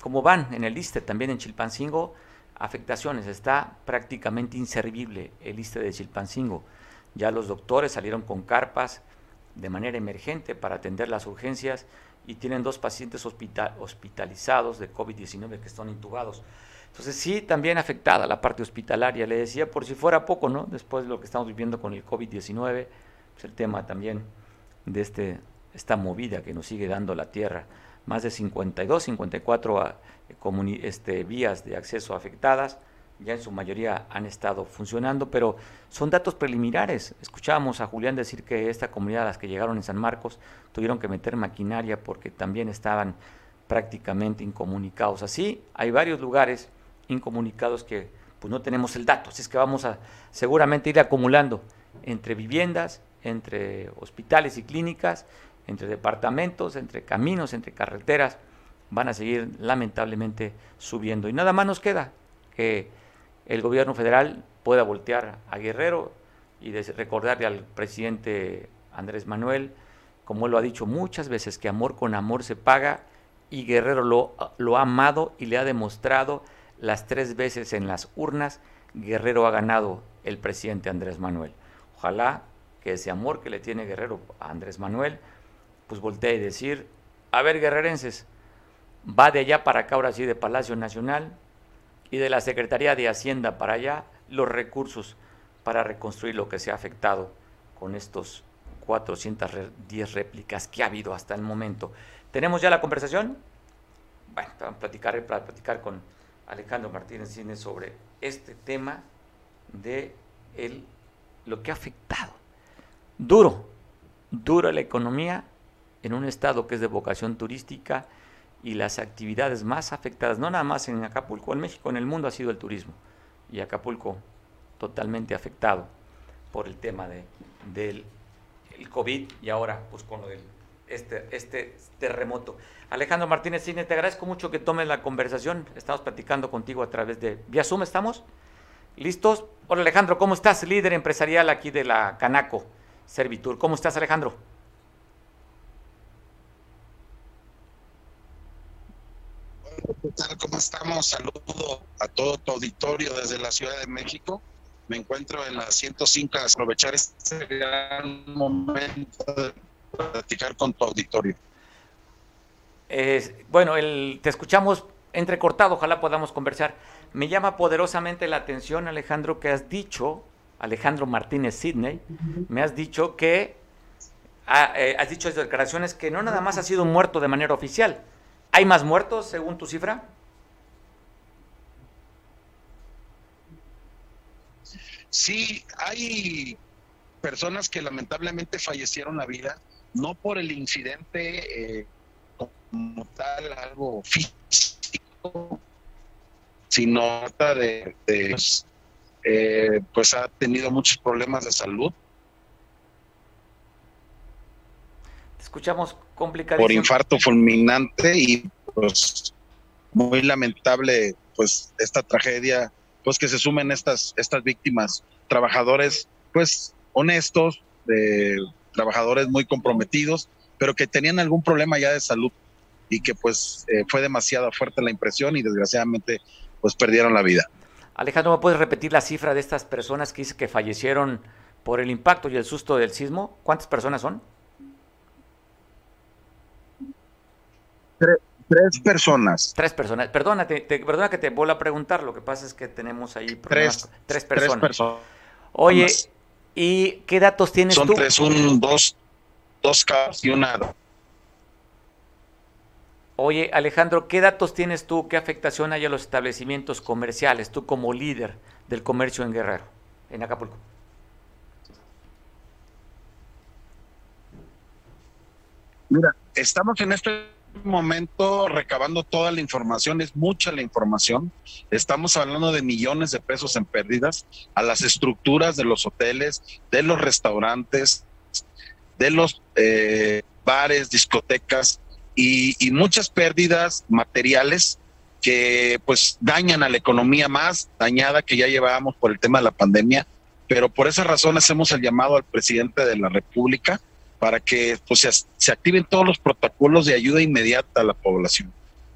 Speaker 1: cómo van en el ISTE, también en Chilpancingo, afectaciones. Está prácticamente inservible el ISTE de Chilpancingo. Ya los doctores salieron con carpas de manera emergente para atender las urgencias y tienen dos pacientes hospitalizados de COVID-19 que están intubados. Entonces sí, también afectada la parte hospitalaria. Le decía, por si fuera poco, ¿no? Después de lo que estamos viviendo con el COVID-19, pues el tema también de este esta movida que nos sigue dando la Tierra. Más de 52, 54 ah, este, vías de acceso afectadas, ya en su mayoría han estado funcionando, pero son datos preliminares. Escuchábamos a Julián decir que esta comunidad, las que llegaron en San Marcos, tuvieron que meter maquinaria porque también estaban prácticamente incomunicados. Así, hay varios lugares incomunicados que pues no tenemos el dato, así es que vamos a seguramente ir acumulando entre viviendas, entre hospitales y clínicas entre departamentos, entre caminos, entre carreteras, van a seguir lamentablemente subiendo. Y nada más nos queda que el gobierno federal pueda voltear a Guerrero y recordarle al presidente Andrés Manuel, como él lo ha dicho muchas veces, que amor con amor se paga y Guerrero lo, ha amado y le ha demostrado las tres veces en las urnas, Guerrero ha ganado el presidente Andrés Manuel. Ojalá que ese amor que le tiene Guerrero a Andrés Manuel pues volteé y decir, a ver guerrerenses, va de allá para acá ahora sí de Palacio Nacional y de la Secretaría de Hacienda para allá los recursos para reconstruir lo que se ha afectado con estos 410 réplicas que ha habido hasta el momento. ¿Tenemos ya la conversación? Bueno, vamos a platicar, para platicar con Alejandro Martínez Cine sobre este tema de el, lo que ha afectado. Duro, duro la economía en un estado que es de vocación turística y las actividades más afectadas, no nada más en Acapulco, en México, en el mundo ha sido el turismo. Y Acapulco totalmente afectado por el tema de, del el COVID y ahora pues con lo del este, este terremoto. Alejandro Martínez Cine, te agradezco mucho que tomes la conversación. Estamos platicando contigo a través de vía Zoom, ¿estamos? ¿Listos? Hola Alejandro, ¿cómo estás? Líder empresarial aquí de la Canaco Servitur. ¿Cómo estás Alejandro?
Speaker 5: ¿Cómo estamos? Saludo a todo tu auditorio desde la Ciudad de México. Me encuentro en la 105 a aprovechar este gran momento de platicar con tu auditorio.
Speaker 1: bueno, el, te escuchamos entrecortado, ojalá podamos conversar. Me llama poderosamente la atención, Alejandro, que has dicho, Alejandro Martínez Sidney, me has dicho que ah, eh, has dicho declaraciones que no nada más ha sido muerto de manera oficial, ¿Hay más muertos según tu cifra?
Speaker 5: Sí, hay personas que lamentablemente fallecieron la vida, no por el incidente eh, como tal, algo físico, sino de, de eh, pues ha tenido muchos problemas de salud.
Speaker 1: Escuchamos complicadísimo.
Speaker 5: Por infarto fulminante y pues muy lamentable pues esta tragedia, pues que se sumen estas, estas víctimas, trabajadores pues honestos, de trabajadores muy comprometidos, pero que tenían algún problema ya de salud y que pues eh, fue demasiado fuerte la impresión y desgraciadamente pues perdieron la vida.
Speaker 1: Alejandro, ¿me puedes repetir la cifra de estas personas que dice que fallecieron por el impacto y el susto del sismo? ¿Cuántas personas son?
Speaker 5: Tres, personas.
Speaker 1: Tres personas. Perdona, te, perdona que te vuelva a preguntar, lo que pasa es que tenemos ahí problemas. Tres, personas. Tres personas. Oye, ¿y qué datos tienes
Speaker 5: tú?
Speaker 1: Son
Speaker 5: tres, un, dos, dos y una
Speaker 1: Oye, Alejandro, ¿qué datos tienes tú? ¿Qué afectación hay a los establecimientos comerciales, tú como líder del comercio en Guerrero, en Acapulco?
Speaker 5: Mira, estamos en este momento recabando toda la información, es mucha la información. Estamos hablando de millones de pesos en pérdidas a las estructuras de los hoteles, de los restaurantes, de los eh, bares, discotecas, y, muchas pérdidas materiales que pues dañan a la economía más dañada que ya llevábamos por el tema de la pandemia, pero por esa razón hacemos el llamado al presidente de la República para que pues, se, activen todos los protocolos de ayuda inmediata a la población.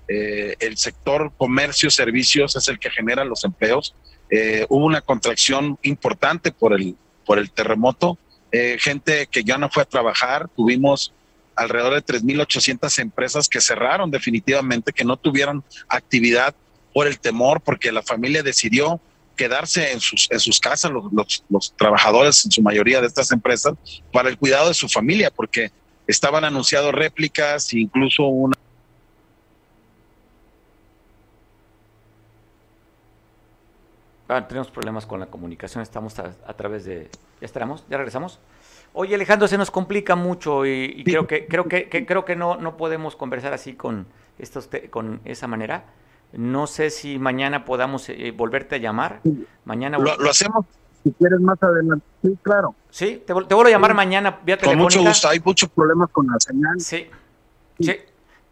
Speaker 5: Eh, el sector comercio, servicios es el que genera los empleos. Eh, hubo una contracción importante por el, por el terremoto, eh, gente que ya no fue a trabajar, tuvimos alrededor de 3.800 empresas que cerraron definitivamente, que no tuvieron actividad por el temor, porque la familia decidió quedarse en sus, en sus casas, los, los, trabajadores en su mayoría de estas empresas, para el cuidado de su familia, porque estaban anunciados réplicas e incluso una...
Speaker 1: Ah, tenemos problemas con la comunicación, estamos a, a través de... ¿Ya estaremos? ¿Ya regresamos? Oye, Alejandro, se nos complica mucho y, creo que creo que, creo que no no podemos conversar así con estos con esa manera. No sé si mañana podamos eh, volverte a llamar. Mañana
Speaker 5: lo, hacemos si quieres más adelante. Sí, claro.
Speaker 1: Sí, te, te vuelvo a llamar mañana vía
Speaker 5: Con mucho gusto. Hay muchos problemas con la señal.
Speaker 1: Sí. sí.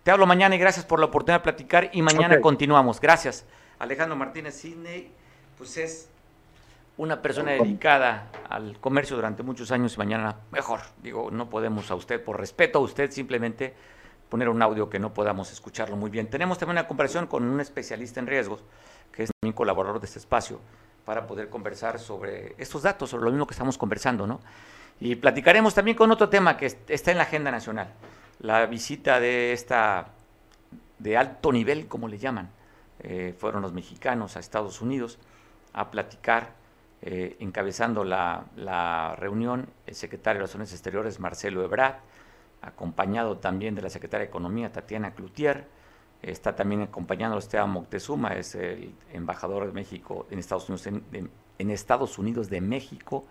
Speaker 1: Te hablo mañana y gracias por la oportunidad de platicar y mañana continuamos. Gracias. Alejandro Martínez Sidney, pues es una persona dedicada al comercio durante muchos años y mañana mejor. Digo, no podemos a usted, por respeto a usted, simplemente poner un audio que no podamos escucharlo muy bien. Tenemos también una conversación con un especialista en riesgos, que es también colaborador de este espacio, para poder conversar sobre estos datos, sobre lo mismo que estamos conversando, ¿no? Y platicaremos también con otro tema que está en la agenda nacional, la visita de esta, de alto nivel, como le llaman, eh, fueron los mexicanos a Estados Unidos a platicar eh, encabezando la, reunión el secretario de Relaciones Exteriores Marcelo Ebrard, acompañado también de la secretaria de Economía Tatiana Cloutier, está también acompañando a Esteban Moctezuma, es el embajador de México en Estados Unidos, en, Estados Unidos de México,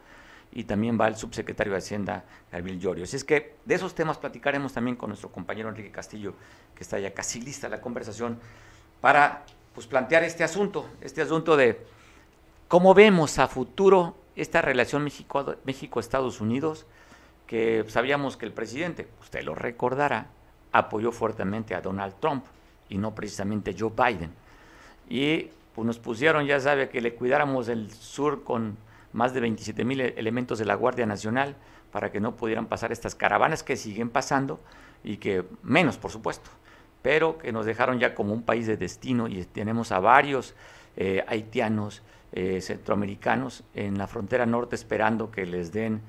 Speaker 1: y también va el subsecretario de Hacienda, Gabriel Llorio. Así es que de esos temas platicaremos también con nuestro compañero Enrique Castillo, que está ya casi lista la conversación, para pues, plantear este asunto, este asunto de ¿Cómo vemos a futuro esta relación México-Estados Unidos? Que sabíamos que el presidente, usted lo recordará, apoyó fuertemente a Donald Trump y no precisamente Joe Biden. Y pues, nos pusieron, ya sabe, que le cuidáramos el sur con más de 27 mil elementos de la Guardia Nacional para que no pudieran pasar estas caravanas que siguen pasando y que menos, por supuesto, pero que nos dejaron ya como un país de destino y tenemos a varios eh, haitianos, eh, centroamericanos en la frontera norte esperando que les den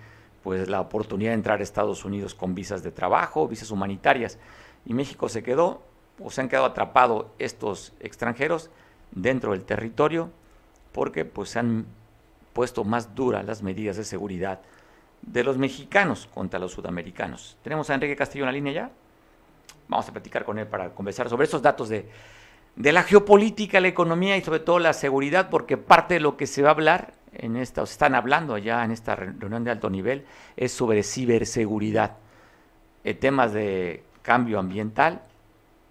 Speaker 1: pues la oportunidad de entrar a Estados Unidos con visas de trabajo, visas humanitarias. Y México se quedó o se han quedado atrapados estos extranjeros dentro del territorio porque pues se han puesto más duras las medidas de seguridad de los mexicanos contra los sudamericanos. Tenemos a Enrique Castillo en la línea ya. Vamos a platicar con él para conversar sobre esos datos de de la geopolítica, la economía y sobre todo la seguridad, porque parte de lo que se va a hablar en esta, o se están hablando allá en esta reunión de alto nivel, es sobre ciberseguridad. Eh, temas de cambio ambiental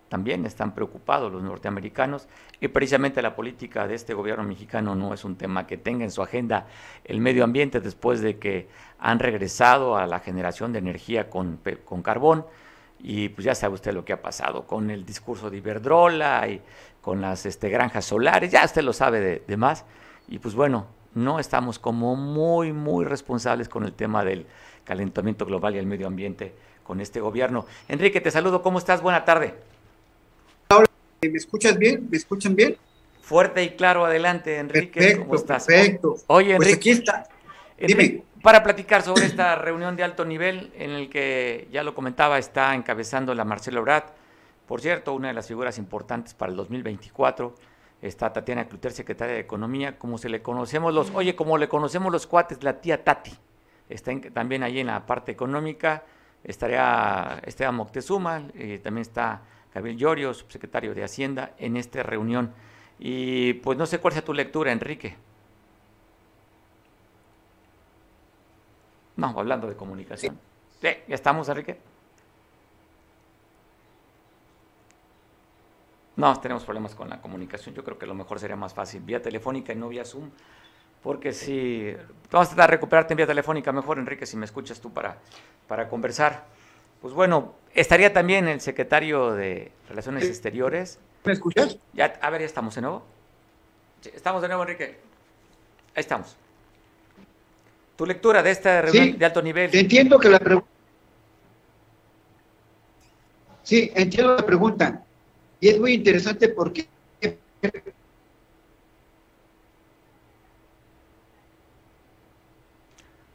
Speaker 1: también están preocupados los norteamericanos y precisamente la política de este gobierno mexicano no es un tema que tenga en su agenda el medio ambiente después de que han regresado a la generación de energía con, con carbón y pues ya sabe usted lo que ha pasado con el discurso de Iberdrola y con las este, granjas solares, ya usted lo sabe de, más. Y pues bueno, no estamos como muy, muy responsables con el tema del calentamiento global y el medio ambiente con este gobierno. Enrique, te saludo, ¿cómo estás? Buena tarde.
Speaker 6: ¿Me escuchas bien? ¿Me escuchan bien?
Speaker 1: Fuerte y claro, adelante, Enrique.
Speaker 6: Perfecto,
Speaker 1: ¿Cómo estás?
Speaker 6: Perfecto.
Speaker 1: Oye,
Speaker 6: pues
Speaker 1: Enrique.
Speaker 6: aquí está.
Speaker 1: Dime. Para platicar sobre esta reunión de alto nivel en el que, ya lo comentaba, está encabezando la Marcelo Ebrard. Por cierto, una de las figuras importantes para el 2024 está Tatiana Cluter, secretaria de Economía, como se le conocemos los, oye, como le conocemos los cuates, la tía Tati. Está también ahí en la parte económica, estaría Esteban Moctezuma, eh, también está Gabriel Llorio, subsecretario de Hacienda, en esta reunión. Y pues no sé cuál sea tu lectura, Enrique. No, hablando de comunicación. Sí, ya estamos, Enrique. No, tenemos problemas con la comunicación. Yo creo que lo mejor sería más fácil vía telefónica y no vía Zoom. Porque si vamos a tratar de recuperarte en vía telefónica mejor, Enrique, si me escuchas tú para, para conversar. Pues bueno, estaría también el secretario de Relaciones
Speaker 6: Sí.
Speaker 1: Exteriores.
Speaker 6: ¿Me escuchas?
Speaker 1: Ya, a ver, ya estamos de nuevo. Estamos de nuevo, Enrique. Ahí estamos. Tu lectura de esta reunión
Speaker 6: Sí.
Speaker 1: de alto nivel.
Speaker 6: Entiendo que la pregunta. Sí, entiendo la pregunta. Y es muy interesante porque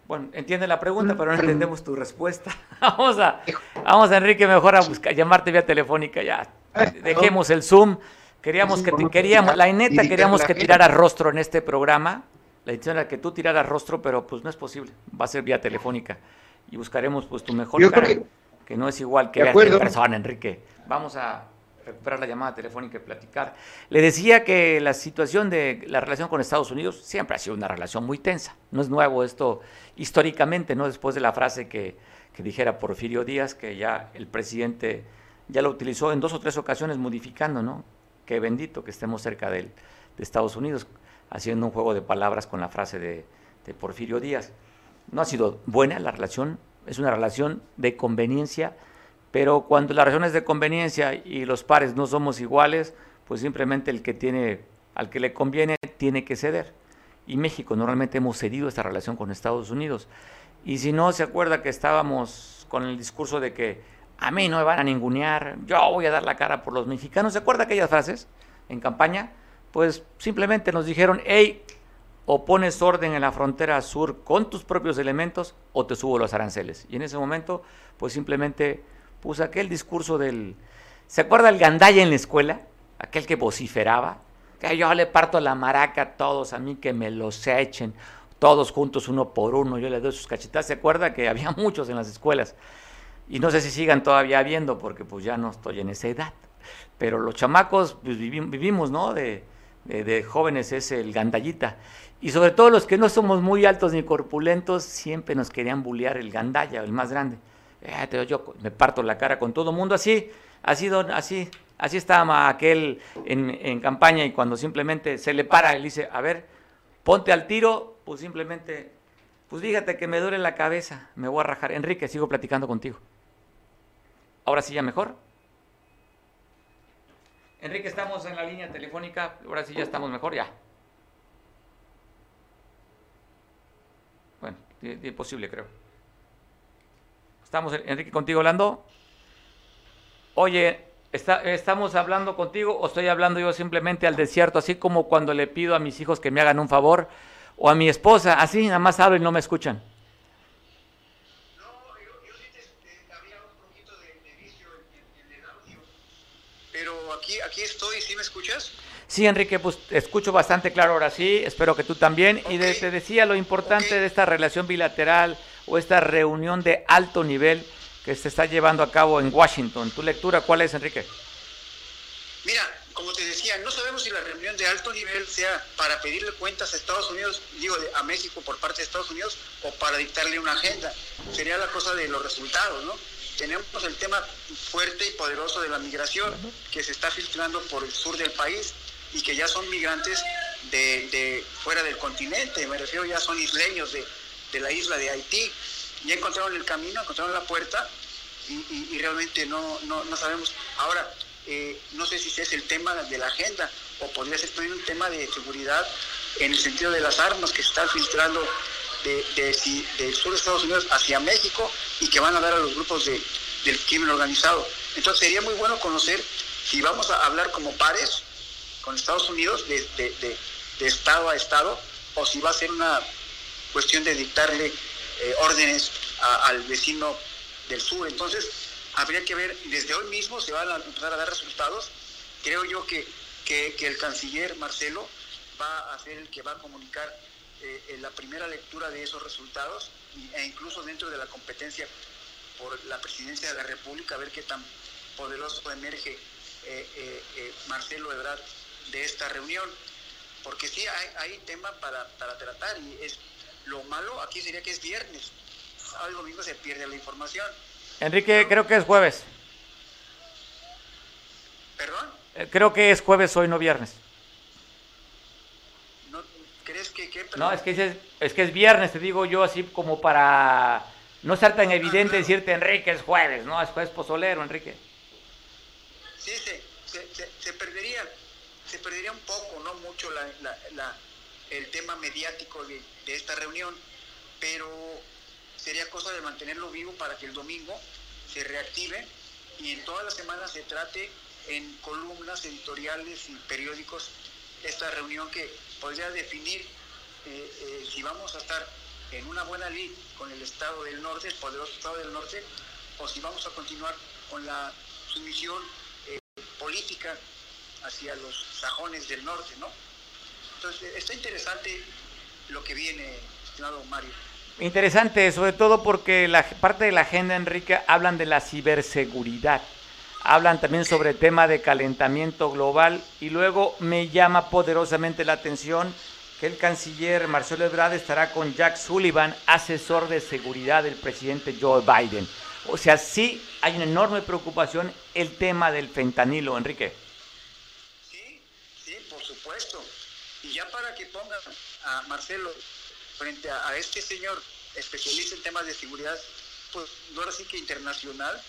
Speaker 1: Bueno, entiende la pregunta, pero no entendemos tu respuesta. vamos a, vamos Enrique, mejor a buscar, llamarte vía telefónica ya. Dejemos el Zoom. Queríamos que, te- queríamos, la neta, queríamos que tiraras rostro en este programa. La intención era que tú tiraras rostro, pero pues no es posible. Va a ser vía telefónica. Y buscaremos pues tu mejor
Speaker 6: Yo
Speaker 1: cara,
Speaker 6: creo que-
Speaker 1: que no es igual que
Speaker 6: acuerdo.
Speaker 1: persona, Enrique. Vamos a recuperar la llamada telefónica y platicar. Le decía que la situación de la relación con Estados Unidos siempre ha sido una relación muy tensa. No es nuevo esto históricamente, ¿no? Después de la frase que, que dijera Porfirio Díaz, que ya el presidente ya lo utilizó en dos o tres ocasiones modificando, ¿no? Qué bendito que estemos cerca del- de Estados Unidos, haciendo un juego de palabras con la frase de, de Porfirio Díaz. No ha sido buena la relación, es una relación de conveniencia, pero cuando la relación es de conveniencia y los pares no somos iguales, pues simplemente el que tiene, al que le conviene, tiene que ceder. Y México normalmente hemos cedido esta relación con Estados Unidos. Y si no se acuerda que estábamos con el discurso de que a mí no me van a ningunear, yo voy a dar la cara por los mexicanos, ¿se acuerda aquellas frases en campaña? Pues simplemente nos dijeron, hey, o pones orden en la frontera sur con tus propios elementos o te subo los aranceles. Y en ese momento, pues simplemente puse aquel discurso del... ¿Se acuerda el gandalla en la escuela? Aquel que vociferaba. Que yo le parto la maraca a todos, a mí que me los echen, todos juntos uno por uno, yo les doy sus cachetadas. ¿Se acuerda que había muchos en las escuelas? Y no sé si sigan todavía habiendo, porque pues ya no estoy en esa edad. Pero los chamacos pues, vivi- vivimos, ¿no? De jóvenes es el gandallita. Y sobre todo los que no somos muy altos ni corpulentos, siempre nos querían bullear el gandalla, el más grande. Eh, te- yo me parto la cara con todo mundo así, así, don- así, así estaba aquel en, en campaña y cuando simplemente se le para y le dice, a ver, ponte al tiro, pues simplemente, pues fíjate que me duele la cabeza, me voy a rajar. Enrique, sigo platicando contigo. Ahora sí ya mejor. Enrique, estamos en la línea telefónica, ahora sí ya estamos mejor, ya. Bueno, di- di- posible creo. Estamos, Enrique, contigo hablando. Oye, está- ¿estamos hablando contigo o estoy hablando yo simplemente al desierto, así como cuando le pido a mis hijos que me hagan un favor o a mi esposa, así nada más hablo y no me escuchan?
Speaker 4: Pero aquí, aquí estoy, ¿sí me escuchas?
Speaker 1: Sí, Enrique, pues escucho bastante claro ahora sí, espero que tú también. Y de- te decía lo importante de esta relación bilateral o esta reunión de alto nivel que se está llevando a cabo en Washington. ¿Tu lectura cuál es, Enrique?
Speaker 4: Mira, como te decía, no sabemos si la reunión de alto nivel sea para pedirle cuentas a Estados Unidos, digo, a México por parte de Estados Unidos, o para dictarle una agenda. Sería la cosa de los resultados, ¿no? Tenemos el tema fuerte y poderoso de la migración que se está filtrando por el sur del país y que ya son migrantes de, de fuera del continente, me refiero ya son isleños de, de la isla de Haití. Ya encontraron el camino, encontraron la puerta y, y- realmente no, no, no sabemos. Ahora, eh, no sé si ese es el tema de la agenda o podría ser también un tema de seguridad
Speaker 7: en el sentido de las armas que se están filtrando de, del sur de Estados Unidos hacia México y que van a dar a los grupos de, del crimen organizado. Entonces sería muy bueno conocer si vamos a hablar como pares con Estados Unidos de, de Estado a Estado o si va a ser una cuestión de dictarle eh, órdenes al vecino del sur. Entonces, habría que ver, desde hoy mismo se van a empezar a dar resultados. Creo yo que, que, el canciller Marcelo va a ser el que va a comunicar eh, la primera lectura de esos resultados e incluso dentro de la competencia por la presidencia de la República, a ver qué tan poderoso emerge eh, Marcelo Ebrard de esta reunión porque sí hay, hay tema para, para tratar y es lo malo aquí sería que es viernes. Al domingo se pierde la información.
Speaker 1: Enrique, creo que es jueves.
Speaker 7: ¿Perdón?
Speaker 1: Eh, creo que es jueves hoy, no viernes.
Speaker 7: ¿No, ¿Crees que qué?
Speaker 1: No, es que es, es que es viernes, te digo yo así como para no ser tan evidente decirte, Enrique, es jueves, ¿no? Es jueves pozolero, Enrique.
Speaker 7: Sí, se, se, se perdería se perdería un poco, no mucho el tema mediático de, esta reunión, pero sería cosa de mantenerlo vivo para que el domingo se reactive y en toda la semana se trate en columnas editoriales y periódicos esta reunión que podría definir eh, eh, si vamos a estar en una buena lid con el Estado del Norte, el poderoso Estado del Norte, o si vamos a continuar con la sumisión eh, política hacia los sajones del norte, ¿no? Entonces, está interesante lo que viene, estimado Mario.
Speaker 1: Interesante, sobre todo porque la parte de la agenda, Enrique, hablan de la ciberseguridad, hablan también sobre el tema de calentamiento global y luego me llama poderosamente la atención que el canciller Marcelo Ebrard estará con Jack Sullivan, asesor de seguridad del presidente Joe Biden. O sea, sí hay una enorme preocupación el tema del fentanilo, Enrique.
Speaker 7: Y ya para que pongan a Marcelo frente a, este señor especialista en temas de seguridad, pues ahora sí que internacional,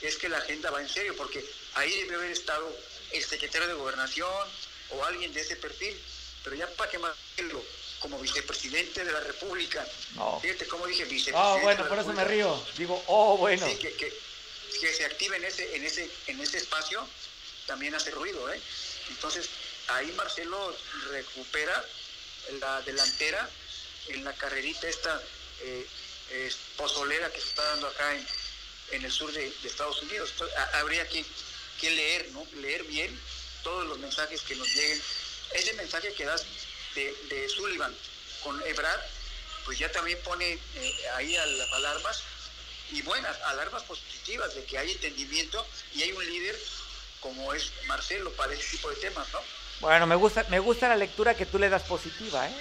Speaker 7: es que la agenda va en serio, porque ahí debe haber estado el secretario de Gobernación o alguien de ese perfil, pero ya para que Marcelo, como vicepresidente de la República, fíjate cómo dije vicepresidente.
Speaker 1: Oh, bueno, por eso me río. Digo, oh, bueno.
Speaker 7: Sí, que, que, se active en ese, en ese, en ese espacio, también hace ruido, ¿eh? Entonces, ahí Marcelo recupera la delantera en la carrerita esta eh, pozolera que se está dando acá en, en el sur de, Estados Unidos. habría que, que, leer, ¿no? Leer bien todos los mensajes que nos lleguen. Ese mensaje que das de, Sullivan con Ebrard, pues ya también pone eh, ahí a las alarmas y buenas, alarmas positivas de que hay entendimiento y hay un líder como es Marcelo para ese tipo de temas, ¿no?
Speaker 1: Bueno, me gusta, me gusta la lectura que tú le das positiva, ¿eh?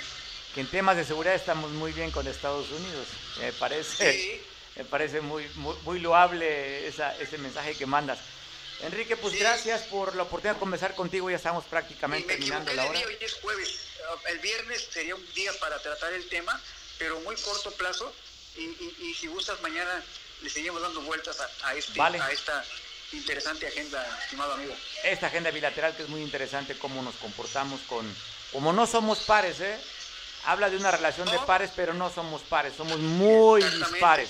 Speaker 1: que en temas de seguridad estamos muy bien con Estados Unidos. Me parece, me parece muy, muy, loable esa, ese mensaje que mandas. Enrique, pues gracias por la oportunidad de conversar contigo. Ya estamos prácticamente terminando la hora.
Speaker 7: hoy es jueves. El viernes sería un día para tratar el tema, pero muy corto plazo. Y, si gustas, mañana le seguimos dando vueltas a, este, a esta interesante agenda, estimado amigo.
Speaker 1: Esta agenda bilateral que es muy interesante, cómo nos comportamos con... Como no somos pares, ¿eh? Habla de una relación de pares, pero no somos pares, somos muy dispares.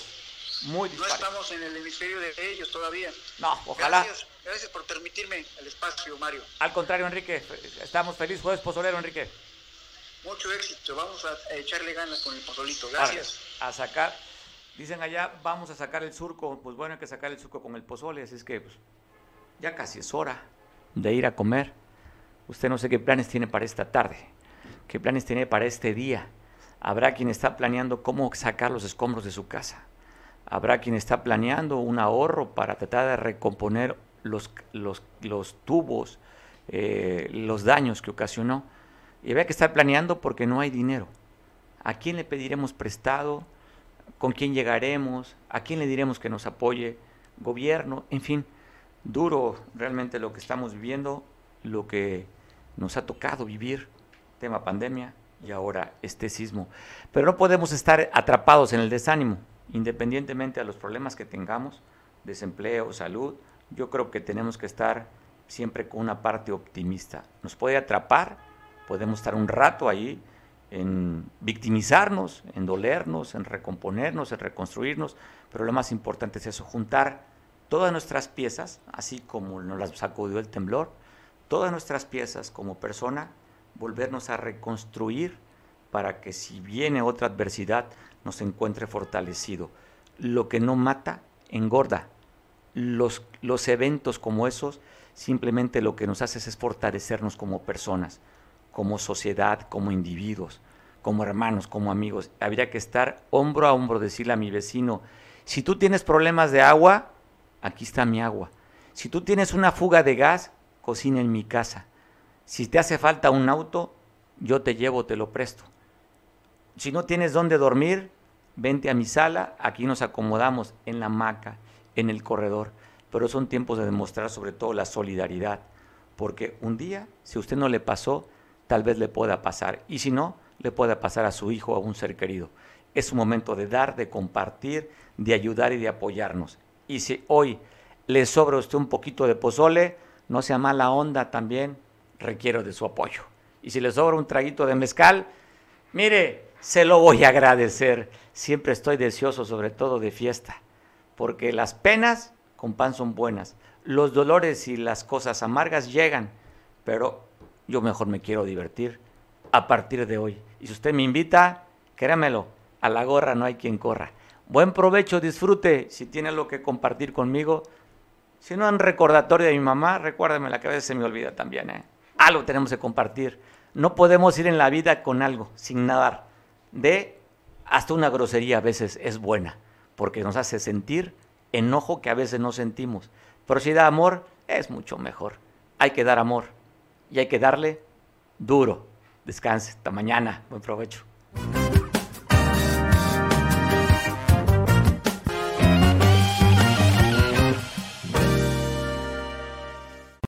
Speaker 1: Muy dispares.
Speaker 7: No estamos en el hemisferio de ellos todavía.
Speaker 1: No, ojalá.
Speaker 7: Gracias, gracias por permitirme el espacio, Mario.
Speaker 1: Al contrario, Enrique, estamos felices. Jueves pozolero, Enrique.
Speaker 7: Mucho éxito, vamos a echarle ganas con el pozolito. Gracias.
Speaker 1: a sacar Dicen allá, vamos a sacar el surco. Pues bueno, hay que sacar el surco con el pozole, así es que pues, ya casi es hora de ir a comer. Usted no sé qué planes tiene para esta tarde, qué planes tiene para este día. Habrá quien está planeando cómo sacar los escombros de su casa. Habrá quien está planeando un ahorro para tratar de recomponer los, los, los tubos, eh, los daños que ocasionó. Y habrá que estar planeando porque no hay dinero. ¿A quién le pediremos prestado? Con quién llegaremos, a quién le diremos que nos apoye, gobierno, en fin, duro realmente lo que estamos viviendo, lo que nos ha tocado vivir, tema pandemia y ahora este sismo. Pero no podemos estar atrapados en el desánimo, independientemente de los problemas que tengamos, desempleo, salud, yo creo que tenemos que estar siempre con una parte optimista. Nos puede atrapar, podemos estar un rato ahí, en victimizarnos, en dolernos, en recomponernos, en reconstruirnos, pero lo más importante es eso, juntar todas nuestras piezas, así como nos las sacudió el temblor, todas nuestras piezas como persona, volvernos a reconstruir para que si viene otra adversidad nos encuentre fortalecido. Lo que no mata, engorda. Los, los eventos como esos simplemente lo que nos hace es fortalecernos como personas, como sociedad, como individuos, como hermanos, como amigos. Habría que estar hombro a hombro, decirle a mi vecino, si tú tienes problemas de agua, aquí está mi agua. Si tú tienes una fuga de gas, cocina en mi casa. Si te hace falta un auto, yo te llevo, te lo presto. Si no tienes dónde dormir, vente a mi sala, aquí nos acomodamos en la hamaca, en el corredor. Pero son tiempos de demostrar sobre todo la solidaridad, porque un día, si usted no le pasó, tal vez le pueda pasar, y si no, le pueda pasar a su hijo o a un ser querido. Es un momento de dar, de compartir, de ayudar y de apoyarnos. Y si hoy le sobra a usted un poquito de pozole, no sea mala onda también, requiero de su apoyo. Y si le sobra un traguito de mezcal, mire, se lo voy a agradecer. Siempre estoy deseoso, sobre todo de fiesta, porque las penas con pan son buenas. Los dolores y las cosas amargas llegan, pero yo mejor me quiero divertir a partir de hoy. Y si usted me invita, créamelo, a la gorra no hay quien corra. Buen provecho, disfrute. Si tiene algo que compartir conmigo, si no en recordatorio de mi mamá, recuérdeme la que a veces se me olvida también. ¿eh? Algo tenemos que compartir. No podemos ir en la vida con algo, sin nadar. De hasta una grosería a veces es buena, porque nos hace sentir enojo que a veces no sentimos. Pero si da amor, es mucho mejor. Hay que dar amor y hay que darle duro. Descanse. Hasta mañana. Buen provecho.